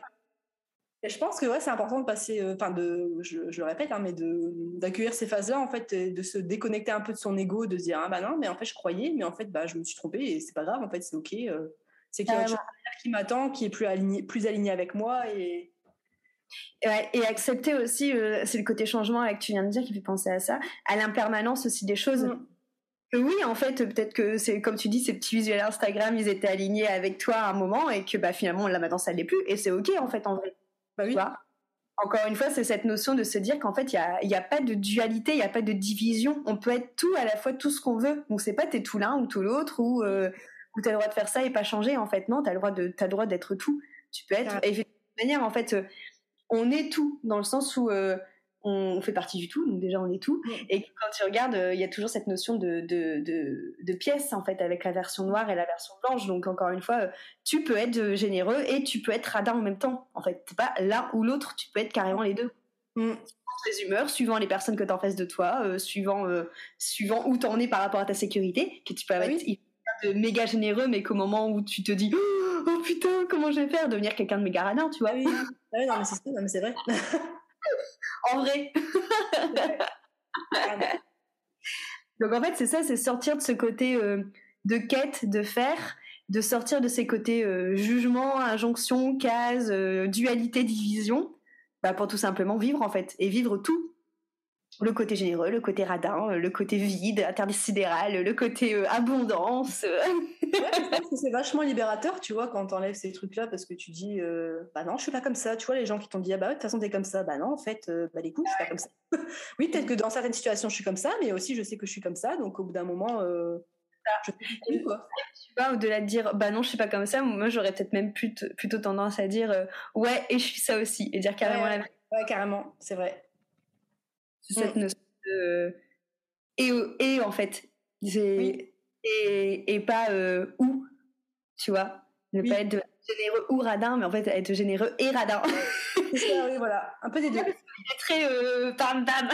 je pense que ouais, c'est important de passer, euh, enfin de, je, je, le répète, hein, mais de d'accueillir ces phases-là en fait, de se déconnecter un peu de son ego, de se dire ah bah non, mais en fait je croyais, mais en fait bah je me suis trompée et c'est pas grave, en fait c'est ok. Euh, c'est qu'il y a chose qui m'attend, qui est plus aligné, plus aligné avec moi et et accepter aussi, c'est le côté changement que tu viens de dire qui fait penser à ça, à l'impermanence aussi des choses. Mm. Oui, en fait, peut-être que c'est comme tu dis, ces petits visuels Instagram, ils étaient alignés avec toi à un moment et que bah finalement là maintenant ça l'est plus et c'est ok en fait en vrai. Bah oui. Encore une fois, c'est cette notion de se dire qu'en fait il y a, pas de dualité, il y a pas de division. On peut être tout à la fois tout ce qu'on veut. Donc c'est pas t'es tout l'un ou tout l'autre ou euh, ou t'as le droit de faire ça et pas changer. En fait non, t'as le droit de t'as le droit d'être tout. Tu peux être. Et de manière en fait, euh, on est tout dans le sens où euh, on fait partie du tout, donc déjà on est tout. Et quand tu regardes, euh, il y a toujours cette notion de, de, de, pièce en fait avec la version noire et la version blanche. Donc encore une fois, euh, tu peux être euh, généreux et tu peux être radin en même temps. En fait, c'est pas l'un ou l'autre, tu peux être carrément les deux. Mm. Les humeurs, suivant les personnes que tu en face de toi, suivant, suivant où t'en es par rapport à ta sécurité, que tu peux ah être méga généreux, mais qu'au moment où tu te dis *gasps* oh putain, comment je vais faire, devenir quelqu'un de méga radin, tu vois. Oui, ah non, mais c'est vrai. *laughs* en vrai. Donc en fait, c'est ça, c'est sortir de ce côté euh, de quête, de faire, de sortir de ces côtés euh, jugement, injonction, case, euh, dualité, division, bah, pour tout simplement vivre en fait, et vivre tout. Le côté généreux, le côté radin, le côté vide, interdécidéral, le côté abondance. ouais, *laughs* c'est vachement libérateur, tu vois, quand t'enlèves ces trucs-là, parce que tu dis, bah non, je suis pas comme ça. Tu vois, les gens qui t'ont dit, ah bah de toute façon, t'es comme ça. Bah non, en fait, bah les couilles, je suis pas comme ça. *laughs* oui, peut-être que dans certaines situations, je suis comme ça, mais aussi, je sais que je suis comme ça. Donc, au bout d'un moment, je sais quoi. Tu vois, au-delà de dire, bah non, je suis pas comme ça, moi, j'aurais peut-être même plutôt, plutôt tendance à dire, ouais, et je suis ça aussi, et dire carrément la vérité. Ouais, carrément, c'est vrai. C'est cette mm. notion de. Et, et en fait, oui et, et pas euh, ou, tu vois. Ne pas être généreux ou radin, mais en fait être généreux et radin. oui, voilà, un peu des deux. *laughs* très euh, bam bam.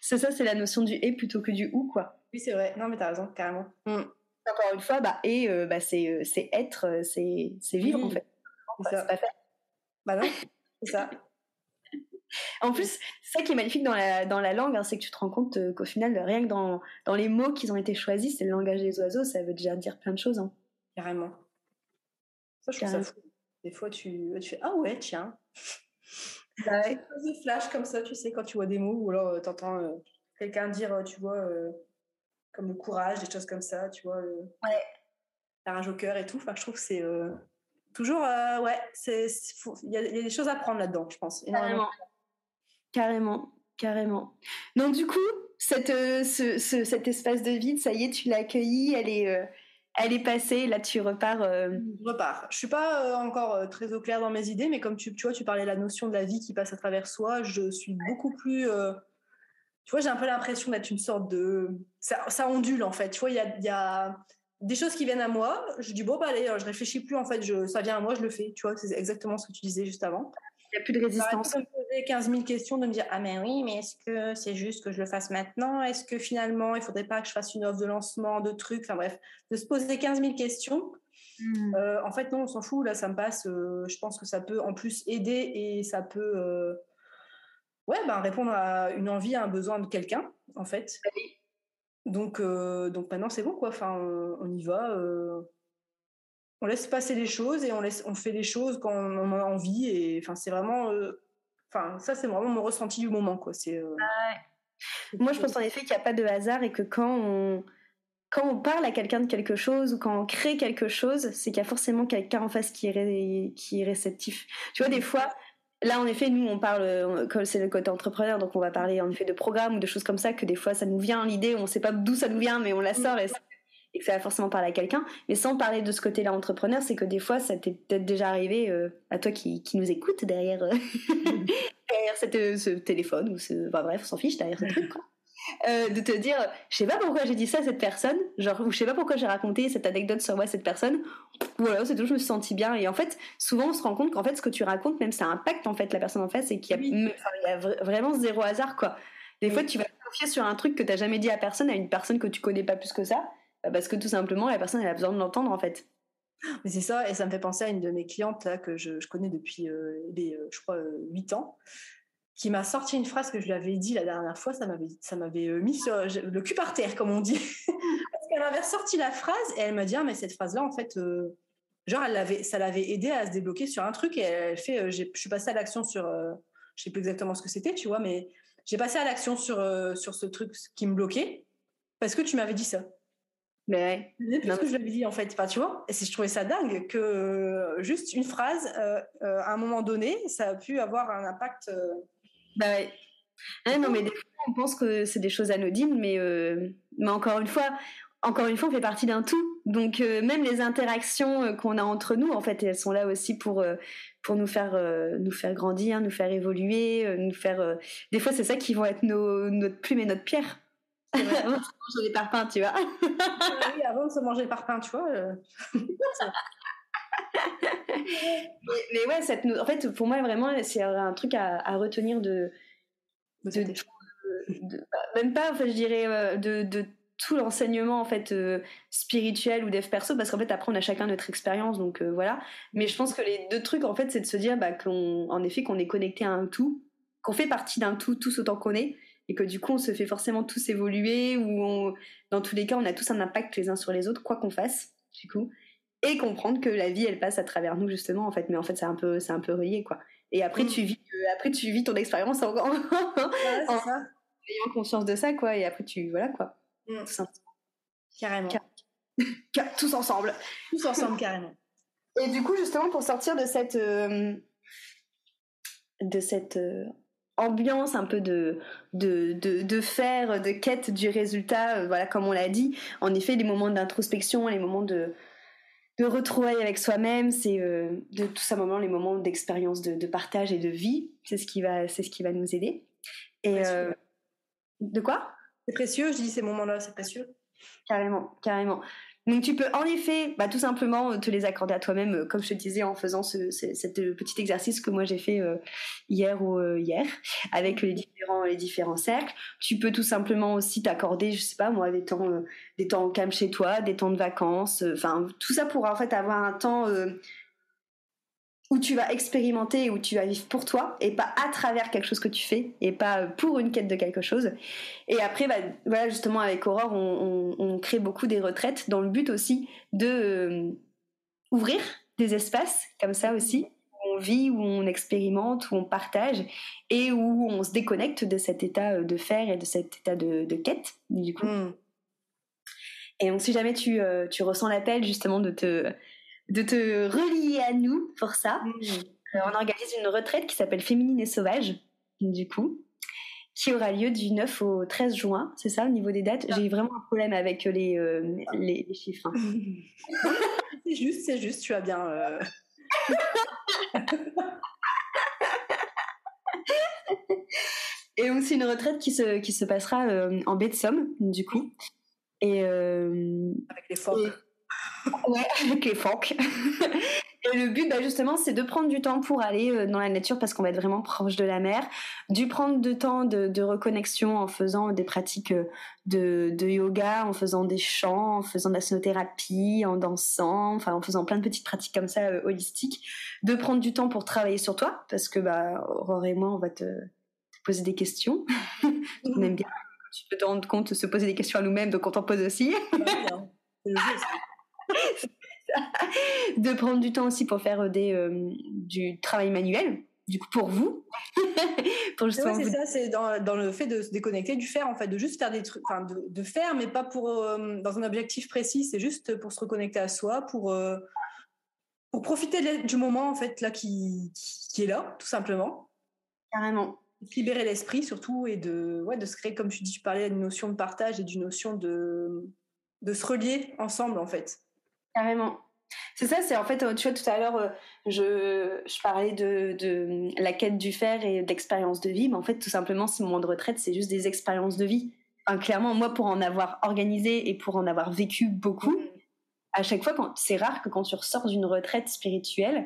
c'est ça, c'est la notion du et plutôt que du ou, quoi. Oui, c'est vrai. Non, mais t'as raison, carrément. Mm. Encore une fois, bah, et euh, bah, c'est, c'est être, c'est, c'est vivre, en fait. C'est ça. Pas. Bah non, c'est ça. En plus, ça qui est magnifique dans la, dans la langue, hein, c'est que tu te rends compte euh, qu'au final, rien que dans, dans les mots qui ont été choisis, c'est le langage des oiseaux, ça veut déjà dire plein de choses. Hein. Carrément. Ça, je trouve ça fou. Des fois, tu, tu fais Ah ouais, tiens. *laughs* Bah. Des flash comme ça, tu sais, quand tu vois des mots, ou alors euh, tu entends euh, quelqu'un dire, tu vois, comme le courage, des choses comme ça, tu vois. ouais. La rage au cœur et tout. Enfin, je trouve que c'est toujours, ouais, il y, a des choses à prendre là-dedans, je pense. Énormément. Carrément, carrément. Donc du coup, cette, euh, ce, cet espace de vide, ça y est, tu l'as accueilli, elle est, euh, elle est passée, là tu repars. Euh, Je repars. Je suis pas encore très au clair dans mes idées, mais comme tu, tu vois, tu parlais de la notion de la vie qui passe à travers soi, je suis beaucoup plus... tu vois, j'ai un peu l'impression d'être une sorte de... Ça, ça, ondule en fait. Tu vois, il y a, y a des choses qui viennent à moi, je dis bon bah allez, je réfléchis plus en fait, je, ça vient à moi, je le fais. Tu vois, c'est exactement ce que tu disais juste avant. Il n'y a plus de résistance. me poser 15 000 questions, de me dire Ah, mais oui, mais est-ce que c'est juste que je le fasse maintenant? Est-ce que finalement, il ne faudrait pas que je fasse une offre de lancement, de trucs? Enfin bref, de se poser 15 000 questions. Hmm. Euh, en fait, non, on s'en fout. Là, ça me passe. Euh, je pense que ça peut en plus aider et ça peut euh, ouais, ben, répondre à une envie, à un besoin de quelqu'un, en fait. Donc, donc maintenant, c'est bon, quoi. Enfin, on y va on laisse passer les choses et on laisse, on fait les choses quand on en a envie. Et enfin, c'est vraiment, euh, enfin, ça c'est vraiment mon ressenti du moment, quoi. C'est. Euh, Moi, je pense en effet qu'il n'y a pas de hasard et que quand on quand on parle à quelqu'un de quelque chose ou quand on crée quelque chose, c'est qu'il y a forcément quelqu'un en face qui est, qui est réceptif. Tu vois, des fois, là, en effet, nous, on parle, c'est le côté entrepreneur, donc on va parler en effet de programmes ou de choses comme ça, que des fois, ça nous vient l'idée, on ne sait pas d'où ça nous vient, mais on la sort et et que ça va forcément parler à quelqu'un. Mais sans parler de ce côté-là entrepreneur, c'est que des fois, ça t'est peut-être déjà arrivé euh, à toi qui, qui, nous écoute derrière, euh, *laughs* derrière euh, ce téléphone ou ce, enfin, bref, on s'en fiche derrière ce truc. Quoi. de te dire, je sais pas pourquoi j'ai dit ça à cette personne, genre, ou je sais pas pourquoi j'ai raconté cette anecdote sur moi à cette personne. Voilà, c'est tout, je me suis sentie bien. Et en fait, souvent, on se rend compte qu'en fait, ce que tu racontes, même ça impacte en fait la personne en face et qu'il y, y, a vraiment zéro hasard, quoi. Des fois, tu vas te confier sur un truc que tu n'as jamais dit à personne, à une personne que tu connais pas plus que ça. Bah, parce que tout simplement, la personne, elle a besoin de l'entendre, en fait. Mais c'est ça, et ça me fait penser à une de mes clientes là, que je, connais depuis, euh, euh, je crois, 8 euh, ans, qui m'a sorti une phrase que je lui avais dit la dernière fois, ça m'avait, ça m'avait mis sur le cul par terre, comme on dit. *laughs* Parce qu'elle avait sorti la phrase, et elle m'a dit, ah, mais cette phrase-là, en fait, genre, elle l'avait, ça l'avait aidé à se débloquer sur un truc, et elle fait, je suis passée à l'action sur, je sais plus exactement ce que c'était, tu vois, mais j'ai passé à l'action sur, sur ce truc qui me bloquait, parce que tu m'avais dit ça. Mais ouais. plus que je l'avais dit en fait, enfin, tu vois. Et je trouvais ça dingue que euh, juste une phrase, euh, euh, à un moment donné, ça a pu avoir un impact. Bah ouais. Ah non, mais des fois, on pense que c'est des choses anodines, mais, mais encore une fois, encore une fois, on fait partie d'un tout. Donc même les interactions qu'on a entre nous, en fait, elles sont là aussi pour pour nous faire nous faire grandir, nous faire évoluer, nous faire. Des fois, c'est ça qui vont être nos notre plume et notre pierre *laughs* avant de se manger les parpaings, tu vois. oui, avant de se manger les parpaings, tu vois. Euh. *laughs* mais, ouais, cette, en fait, pour moi, vraiment, c'est un truc à, retenir de. de, de, bah, même pas, en fait, je dirais, euh, de, de tout l'enseignement en fait spirituel ou dev perso parce qu'en fait après on a chacun notre expérience donc voilà mais je pense que les deux trucs en fait c'est de se dire bah, qu'on en effet qu'on est connecté à un tout qu'on fait partie d'un tout tous autant qu'on est et que du coup on se fait forcément tous évoluer ou dans tous les cas on a tous un impact les uns sur les autres quoi qu'on fasse du coup. Et comprendre que la vie elle passe à travers nous justement en fait. Mais en fait c'est un peu c'est un peu relié quoi. Et après mm. tu vis euh, après tu vis ton expérience en, *laughs* en, ayant conscience de ça quoi. Et après tu voilà quoi. Mm. carrément. Tous ensemble. Tous ensemble carrément. Et du coup justement pour sortir de cette euh, de cette euh, ambiance un peu de, de, de, de, faire, de quête du résultat, voilà, comme on l'a dit. En effet, les moments d'introspection, les moments de, de retrouvailles avec soi-même, c'est euh, de tout simplement les moments d'expérience de, partage et de vie. C'est ce qui va, c'est ce qui va nous aider. Et euh, de quoi? C'est précieux. Je dis ces moments-là, c'est précieux. Carrément, carrément. Donc tu peux en effet bah, tout simplement euh, te les accorder à toi-même, euh, comme je te disais en faisant ce, cet euh, petit exercice que moi j'ai fait hier ou hier avec les différents les différents cercles. Tu peux tout simplement aussi t'accorder, je sais pas moi, des temps des temps calmes chez toi, des temps de vacances, enfin tout ça pour en fait avoir un temps où tu vas expérimenter, où tu vas vivre pour toi et pas à travers quelque chose que tu fais et pas pour une quête de quelque chose. Et après, bah, voilà, justement, avec Aurore, on, crée beaucoup des retraites dans le but aussi de euh, ouvrir des espaces comme ça aussi, où on vit, où on expérimente, où on partage et où on se déconnecte de cet état de faire et de cet état de, quête, du coup. Hmm. Et donc, si jamais tu, euh, tu ressens l'appel justement de te de te relier à nous pour ça. Mm. Euh, on organise une retraite qui s'appelle Féminine et Sauvage, du coup, qui aura lieu du 9 au 13 juin, c'est ça au niveau des dates? J'ai vraiment un problème avec les, euh, les, chiffres. Hein. *laughs* c'est juste, c'est juste, tu as bien. Euh... *laughs* Et aussi une retraite qui se, qui se passera euh, en baie de Somme, du coup. Et, avec les phoques ouais, *laughs* avec les phoques. Et le but, bah, justement, c'est de prendre du temps pour aller euh, dans la nature parce qu'on va être vraiment proche de la mer, du prendre du temps de, reconnexion en faisant des pratiques euh, de, yoga, en faisant des chants, en faisant de la sonothérapie, en dansant, enfin en faisant plein de petites pratiques comme ça euh, holistiques, de prendre du temps pour travailler sur toi parce que bah Aurore et moi, on va te, poser des questions. *laughs* on aime bien. Tu peux te rendre compte de se poser des questions à nous-mêmes, donc on t'en pose aussi. *laughs* de prendre du temps aussi pour faire des, euh, du travail manuel, du coup pour vous. *laughs* pour c'est ça, c'est dans, dans, le fait de se déconnecter du faire, en fait, de juste faire des trucs, enfin de, de, faire, mais pas pour euh, dans un objectif précis, c'est juste pour se reconnecter à soi, pour, euh, pour profiter du moment, en fait, là, qui, qui est là, tout simplement. Carrément. Libérer l'esprit surtout et de, ouais, de se créer, comme tu dis, tu parlais d'une notion de partage et d'une notion de, de se relier ensemble, en fait. Carrément. C'est ça, c'est en fait, tu vois, tout à l'heure, euh, je, je parlais de, de, la quête du faire et d'expériences de vie, mais en fait, tout simplement, ce moment de retraite, c'est juste des expériences de vie. clairement, moi, pour en avoir organisé et pour en avoir vécu beaucoup, mm. à chaque fois, c'est rare que quand tu ressors d'une retraite spirituelle,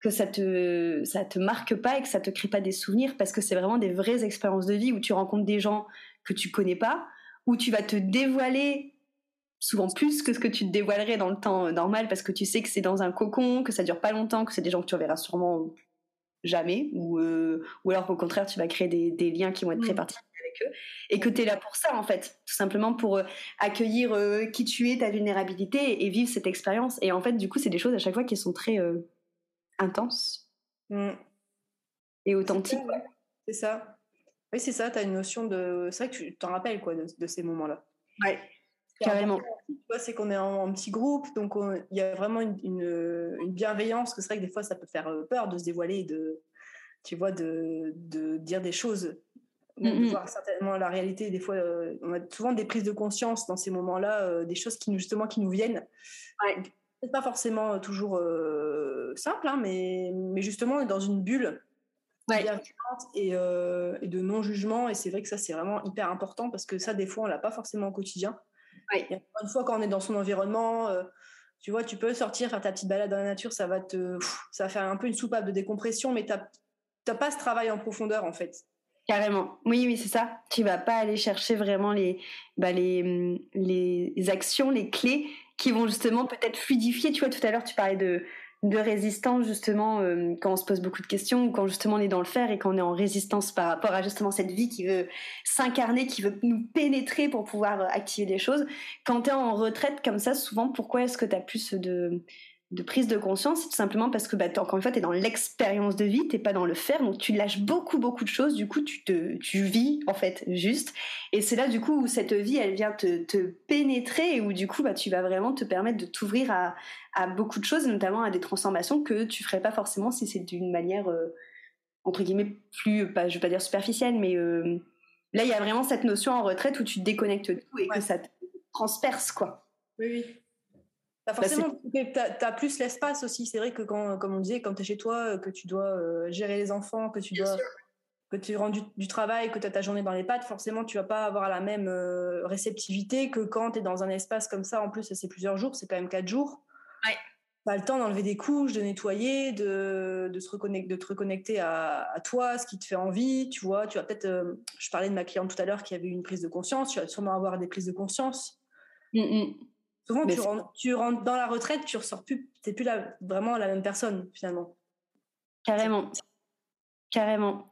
que ça te ça te marque pas et que ça te crée pas des souvenirs parce que c'est vraiment des vraies expériences de vie où tu rencontres des gens que tu connais pas, où tu vas te dévoiler souvent plus que ce que tu te dévoilerais dans le temps euh, normal parce que tu sais que c'est dans un cocon, que ça dure pas longtemps, que c'est des gens que tu reverras sûrement jamais ou, euh, ou alors qu'au contraire tu vas créer des, des, liens qui vont être très particuliers avec eux et que tu es là pour ça en fait, tout simplement pour euh, accueillir qui tu es, ta vulnérabilité et vivre cette expérience et en fait du coup c'est des choses à chaque fois qui sont très intenses mm. et authentiques. C'est ça. Oui, c'est ça, tu as une notion de... C'est vrai que tu t'en rappelles quoi de, de ces moments-là. Ouais. Carrément. C'est qu'on est en, petit groupe, donc il y a vraiment une, une, bienveillance, que c'est vrai que des fois ça peut faire euh, peur de se dévoiler, de, tu vois, de, de dire des choses, de voir certainement la réalité. Des fois, euh, on a souvent des prises de conscience dans ces moments-là, euh, des choses qui justement qui nous viennent. Ouais. C'est pas forcément toujours simple, hein, mais, mais justement on est dans une bulle ouais. et, et, de non-jugement, et c'est vrai que ça c'est vraiment hyper important parce que ça des fois on l'a pas forcément au quotidien. Une fois quand on est dans son environnement, euh, tu vois, tu peux sortir, faire ta petite balade dans la nature, ça va te, ça va faire un peu une soupape de décompression, mais tu n'as pas ce travail en profondeur en fait. Carrément. Oui, oui, c'est ça. Tu vas pas aller chercher vraiment les, bah, les, les actions, les clés qui vont justement peut-être fluidifier. Tu vois, tout à l'heure, tu parlais de, de résistance justement euh, quand on se pose beaucoup de questions ou quand justement on est dans le faire et quand on est en résistance par rapport à justement cette vie qui veut s'incarner, qui veut nous pénétrer pour pouvoir activer des choses. Quand tu es en retraite comme ça, souvent, pourquoi est-ce que tu as plus de de prise de conscience, c'est tout simplement parce que, bah, encore une fois, tu es dans l'expérience de vie, t'es pas dans le faire, donc tu lâches beaucoup, beaucoup de choses, du coup, tu, te, tu vis, en fait, juste. Et c'est là, du coup, où cette vie, elle vient te, te pénétrer et où, du coup, bah, tu vas vraiment te permettre de t'ouvrir à, à, beaucoup de choses, notamment à des transformations que tu ferais pas forcément si c'est d'une manière, euh, entre guillemets, plus, pas, je vais pas dire superficielle, mais euh, là, il y a vraiment cette notion en retraite où tu te déconnectes tout et que ça te transperce, quoi. Oui, oui. Bah, bah, forcément, tu as, plus l'espace aussi. C'est vrai que, quand, comme on disait, quand tu es chez toi, euh, que tu dois euh, gérer les enfants, que tu dois. Que tu rends du, travail, que tu as ta journée dans les pattes, forcément, tu vas pas avoir la même euh, réceptivité que quand tu es dans un espace comme ça. En plus, c'est plusieurs jours, c'est quand même quatre jours. Ouais. Tu as le temps d'enlever des couches, de nettoyer, de, de, se reconnecter, de te reconnecter à, à, toi, ce qui te fait envie. Tu vois, tu vas peut-être. je parlais de ma cliente tout à l'heure qui avait eu une prise de conscience. Tu vas sûrement avoir des prises de conscience. Mmh, mmh. Souvent, tu rentres, tu rentres, dans la retraite, tu ressors plus, t'es plus la, vraiment la même personne finalement. Carrément, carrément.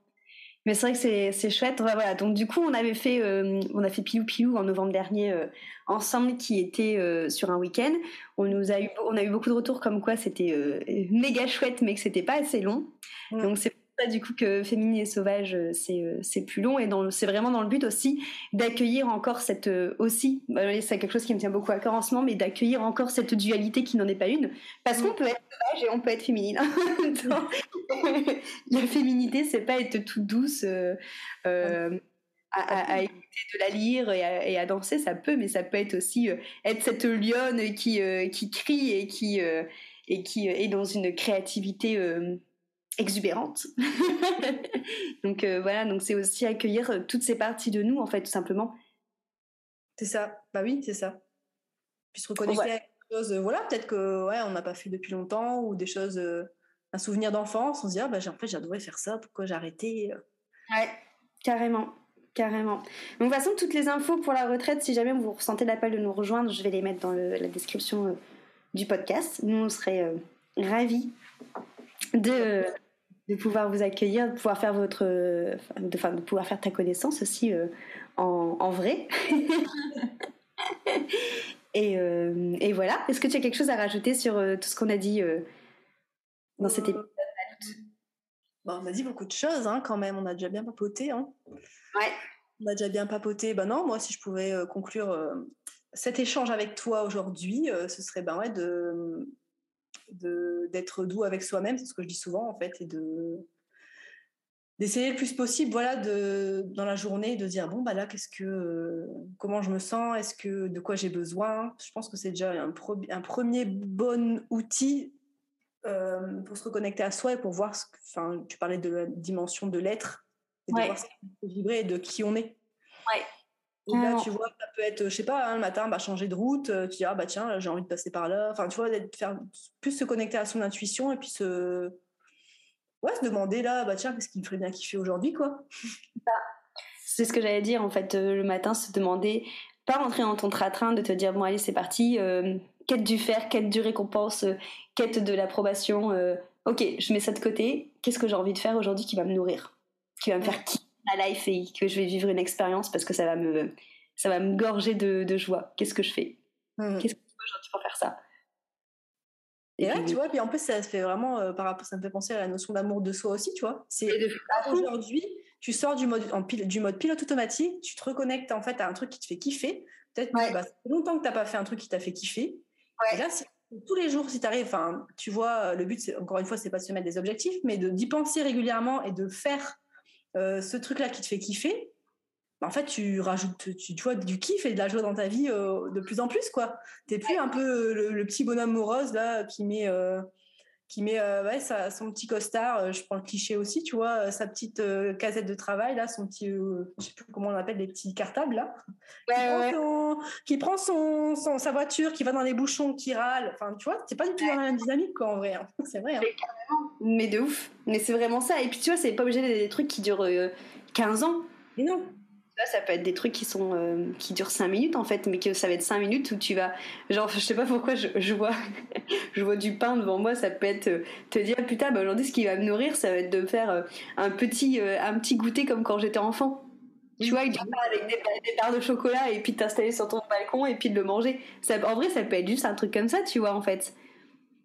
Mais c'est vrai que c'est chouette. Voilà. Donc du coup, on avait fait, euh, on a fait Pilou Pilou en novembre dernier euh, ensemble, qui était euh, sur un week-end. On nous a eu, on a eu beaucoup de retours comme quoi c'était méga chouette, mais que c'était pas assez long. Donc c'est du coup que Féminine et Sauvage, euh, euh, c'est plus long et c'est vraiment dans le but aussi d'accueillir encore cette euh, aussi, bah, c'est quelque chose qui me tient beaucoup à cœur en ce moment, mais d'accueillir encore cette dualité qui n'en est pas une, parce qu'on mm. peut être sauvage et on peut être féminine. *laughs* *laughs* la féminité, c'est pas être toute douce. à, écouter de la lire et à, danser, ça peut, mais ça peut être aussi être cette lionne qui, qui crie et qui, et qui est dans une créativité exubérante. *laughs* donc euh, voilà, donc c'est aussi accueillir euh, toutes ces parties de nous en fait tout simplement. C'est ça. Bah oui, c'est ça. Puis se reconnecter à quelque chose, euh, voilà, peut-être que ouais, on n'a pas fait depuis longtemps ou des choses un souvenir d'enfance, on se dit ah bah en fait j'adorais faire ça, pourquoi j'ai arrêté Ouais, carrément. Carrément. Donc, de toute façon, toutes les infos pour la retraite, si jamais vous ressentez l'appel de nous rejoindre, je vais les mettre dans la description du podcast. Nous, on serait ravis de, de pouvoir vous accueillir, de pouvoir faire votre, de, enfin, de pouvoir faire ta connaissance aussi euh, en, en, vrai. *laughs* et, euh, et, voilà. Est-ce que tu as quelque chose à rajouter sur euh, tout ce qu'on a dit dans cet épisode bon, On a dit beaucoup de choses hein, quand même. On a déjà bien papoté. Hein. Ouais. On a déjà bien papoté. Ben non, moi, si je pouvais conclure cet échange avec toi aujourd'hui, ce serait ben ouais, de d'être doux avec soi-même, c'est ce que je dis souvent en fait, et de d'essayer le plus possible, voilà, de dans la journée, de dire bon bah là, qu'est-ce que, comment je me sens, est-ce que de quoi j'ai besoin? Je pense que c'est déjà un, un, premier bon outil euh, pour se reconnecter à soi et pour voir, enfin, tu parlais de la dimension de l'être, et de voir ce qui vibrer et de qui on est. Ouais. Et là, tu vois, peut être, je sais pas, hein, le matin, bah, changer de route, euh, tu dis, ah bah tiens, j'ai envie de passer par là. Enfin, tu vois, faire plus se connecter à son intuition et puis se, ouais, se demander là, bah tiens, qu'est-ce qui me ferait bien kiffer aujourd'hui, quoi. C'est ce que j'allais dire, en fait, euh, le matin, se demander, pas rentrer dans ton train de te dire, bon, allez, c'est parti, euh, quête du faire, quête du récompense, quête de l'approbation. ok, je mets ça de côté, qu'est-ce que j'ai envie de faire aujourd'hui qui va me nourrir, qui va me faire kiffer ma life et que je vais vivre une expérience parce que ça va me, ça va me gorger de, de joie. Qu'est-ce que je fais? Mmh. Qu'est-ce que je fais aujourd'hui pour faire ça? Et, là, tu vois, puis en plus, ça fait vraiment, euh, par rapport, ça me fait penser à la notion d'amour de soi aussi, tu vois. C'est aujourd'hui, tu sors du mode, en du mode pilote automatique, tu te reconnectes en fait à un truc qui te fait kiffer. Peut-être que bah, ça fait longtemps que tu n'as pas fait un truc qui t'a fait kiffer. Et là, tous les jours, si tu arrives, tu vois, le but, c'est encore une fois, c'est pas de se mettre des objectifs, mais de d'y penser régulièrement et de faire euh, ce truc-là qui te fait kiffer, en fait, tu rajoutes tu, vois, du kiff et de la joie dans ta vie euh, de plus en plus, quoi. T'es plus un peu le, petit bonhomme morose, là, qui met, euh, qui met ouais, son petit costard, je prends le cliché aussi, tu vois, sa petite casette de travail, là, son petit, je sais plus comment on appelle, les petits cartables, là. qui, prend, son, sa voiture, qui va dans les bouchons, qui râle. Enfin, tu vois, c'est pas du tout dans la même dynamique, quoi, en vrai. Hein. *laughs* C'est vrai. Hein. Mais de ouf. Mais c'est vraiment ça. Et puis, tu vois, c'est pas obligé d'être des trucs qui durent 15 ans. Mais non. Ça peut être des trucs qui sont euh, qui durent 5 minutes en fait, mais que ça va être 5 minutes où tu vas genre je sais pas pourquoi je, je vois *laughs* je vois du pain devant moi, ça peut être euh, te dire putain bah, aujourd'hui ce qui va me nourrir ça va être de faire euh, un petit un petit goûter comme quand j'étais enfant. Tu vois, avec, des, des barres de chocolat et puis t'installer sur ton balcon et puis de le manger. Ça, en vrai, ça peut être juste un truc comme ça, tu vois, en fait.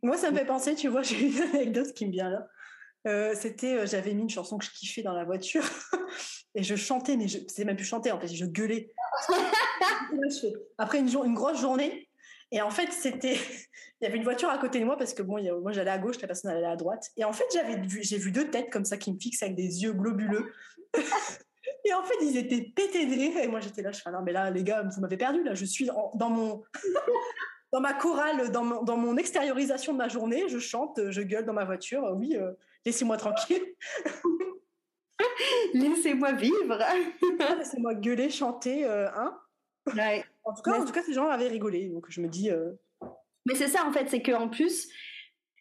Moi, ça me fait penser, tu vois, *laughs* j'ai une anecdote qui me vient là. Euh, c'était, euh, j'avais mis une chanson que je kiffais dans la voiture *laughs* et je chantais, mais je sais même plus chanter en fait, je gueulais. *laughs* Après une, une, grosse journée, et en fait, c'était, *laughs* il y avait une voiture à côté de moi parce que bon, moi j'allais à gauche, la personne allait à droite, et en fait j'avais vu, j'ai vu deux têtes comme ça qui me fixent avec des yeux globuleux. et en fait, ils étaient pétés de rire, et moi j'étais là, je fais non mais là les gars, vous m'avez perdu là, je suis dans mon dans ma chorale, dans mon, dans mon, extériorisation de ma journée, je chante, je gueule dans ma voiture, oui. Euh, laissez-moi tranquille. *laughs* laissez-moi vivre. laissez-moi gueuler, chanter, euh, hein. En tout cas, en tout cas, ces gens avaient rigolé, donc je me dis. Euh, Mais c'est ça en fait, c'est que en plus,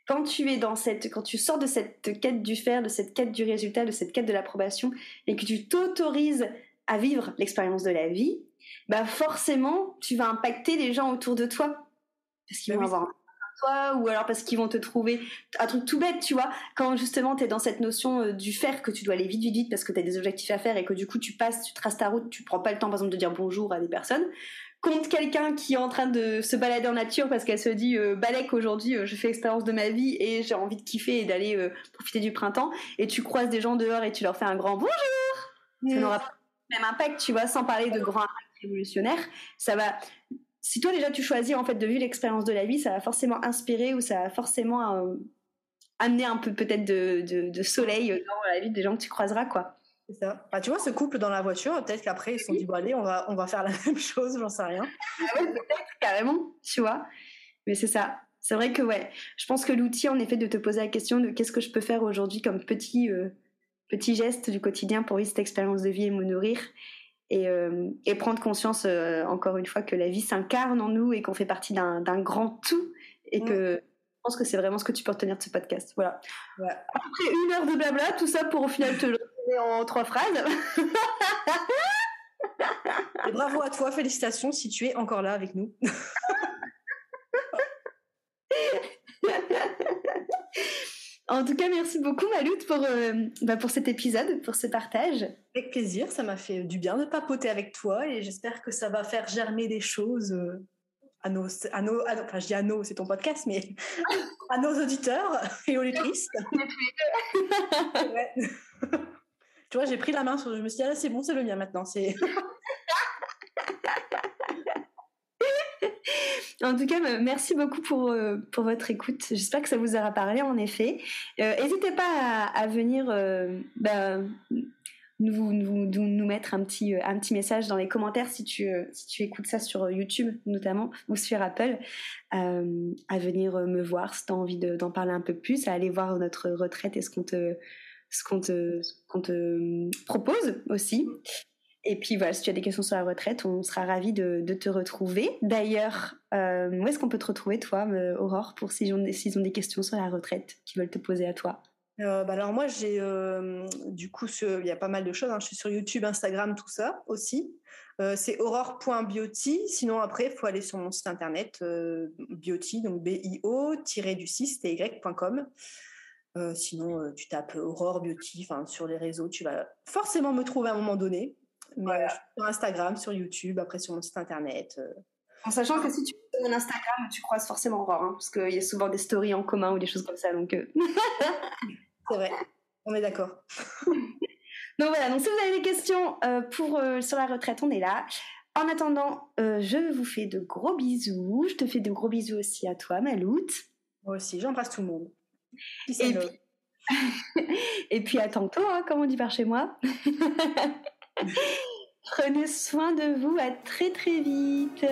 quand tu es dans cette, quand tu sors de cette quête du faire, de cette quête du résultat, de cette quête de l'approbation, et que tu t'autorises à vivre l'expérience de la vie, bah forcément, tu vas impacter les gens autour de toi parce qu'ils bah vont avoir ou alors parce qu'ils vont te trouver un truc tout bête, tu vois. Quand justement tu es dans cette notion euh, du faire, que tu dois aller vite, vite, vite parce que tu as des objectifs à faire et que du coup tu passes, tu traces ta route, tu prends pas le temps par exemple de dire bonjour à des personnes. Contre quelqu'un qui est en train de se balader en nature parce qu'elle se dit euh, balèque aujourd'hui, euh, je fais l'expérience de ma vie et j'ai envie de kiffer et d'aller euh, profiter du printemps. Et tu croises des gens dehors et tu leur fais un grand bonjour. Ça n'aura pas le même impact, tu vois, sans parler de grand impact révolutionnaire. Ça va si toi déjà tu choisis en fait de vivre l'expérience de la vie, ça va forcément inspirer ou ça va forcément euh, amener un peu peut-être de, soleil dans la vie des gens que tu croiseras quoi. C'est ça. Bah, tu vois ce couple dans la voiture, peut-être qu'après ils se sont dit bon allez on va on va faire la *laughs* même chose, j'en sais rien. Ah ouais, peut-être carrément, tu vois. Mais c'est ça. C'est vrai que ouais, je pense que l'outil en effet de te poser la question de qu'est-ce que je peux faire aujourd'hui comme petit euh, petit geste du quotidien pour vivre cette expérience de vie et me nourrir euh, et, prendre conscience, euh, encore une fois, que la vie s'incarne en nous et qu'on fait partie d'un grand tout et mm. que je pense que c'est vraiment ce que tu peux retenir de ce podcast. Voilà. Après une heure de blabla, tout ça pour au final te le en trois phrases. et bravo à toi, félicitations si tu es encore là avec nous. En tout cas, merci beaucoup Maloute pour, euh, bah, pour cet épisode, pour ce partage. Avec plaisir, ça m'a fait du bien de papoter avec toi et j'espère que ça va faire germer des choses euh, à nos, à nos, enfin je dis à nos, c'est ton podcast, mais *laughs* à nos auditeurs et aux lectrices. *laughs* *laughs* tu vois, j'ai pris la main, sur, je me suis dit, ah, c'est bon, c'est le mien maintenant. C'est En tout cas, bah, merci beaucoup pour, euh, pour votre écoute. J'espère que ça vous aura parlé, en effet. Euh, n'hésitez pas à, venir euh, bah, nous, mettre un petit, un petit message dans les commentaires si tu, si tu écoutes ça sur YouTube, notamment, ou sur Apple, à venir me voir si tu as envie d'en parler un peu plus, à aller voir notre retraite et ce qu'on te, ce te, qu'on te propose aussi. Et puis voilà, si tu as des questions sur la retraite, on sera ravis de, te retrouver. D'ailleurs, euh, où est-ce qu'on peut te retrouver, toi, euh, Aurore, pour s'ils ont, ont, des questions sur la retraite qu'ils veulent te poser à toi? Euh, bah alors moi, j'ai du coup, il y a pas mal de choses. Hein. Je suis sur YouTube, Instagram, tout ça aussi. c'est aurore.beauty. Sinon, après, il faut aller sur mon site internet beauty, donc B-I-O-du-6-T-Y.com. sinon, tu tapes Aurore Beauty sur les réseaux, tu vas forcément me trouver à un moment donné. Mais sur Instagram, sur YouTube, après sur mon site internet. Euh. En sachant que si tu mon Instagram, tu croises forcément Aurore, hein, parce qu'il y a souvent des stories en commun ou des choses comme ça. Donc, euh. *laughs* c'est vrai, on est d'accord. *laughs* donc voilà, donc si vous avez des questions euh, pour, sur la retraite, on est là. En attendant, je vous fais de gros bisous. Je te fais de gros bisous aussi à toi, Maloute. Moi aussi, j'embrasse tout le monde. Et puis... *laughs* Et puis à tantôt, hein, comme on dit par chez moi. Prenez soin de vous, à très très vite.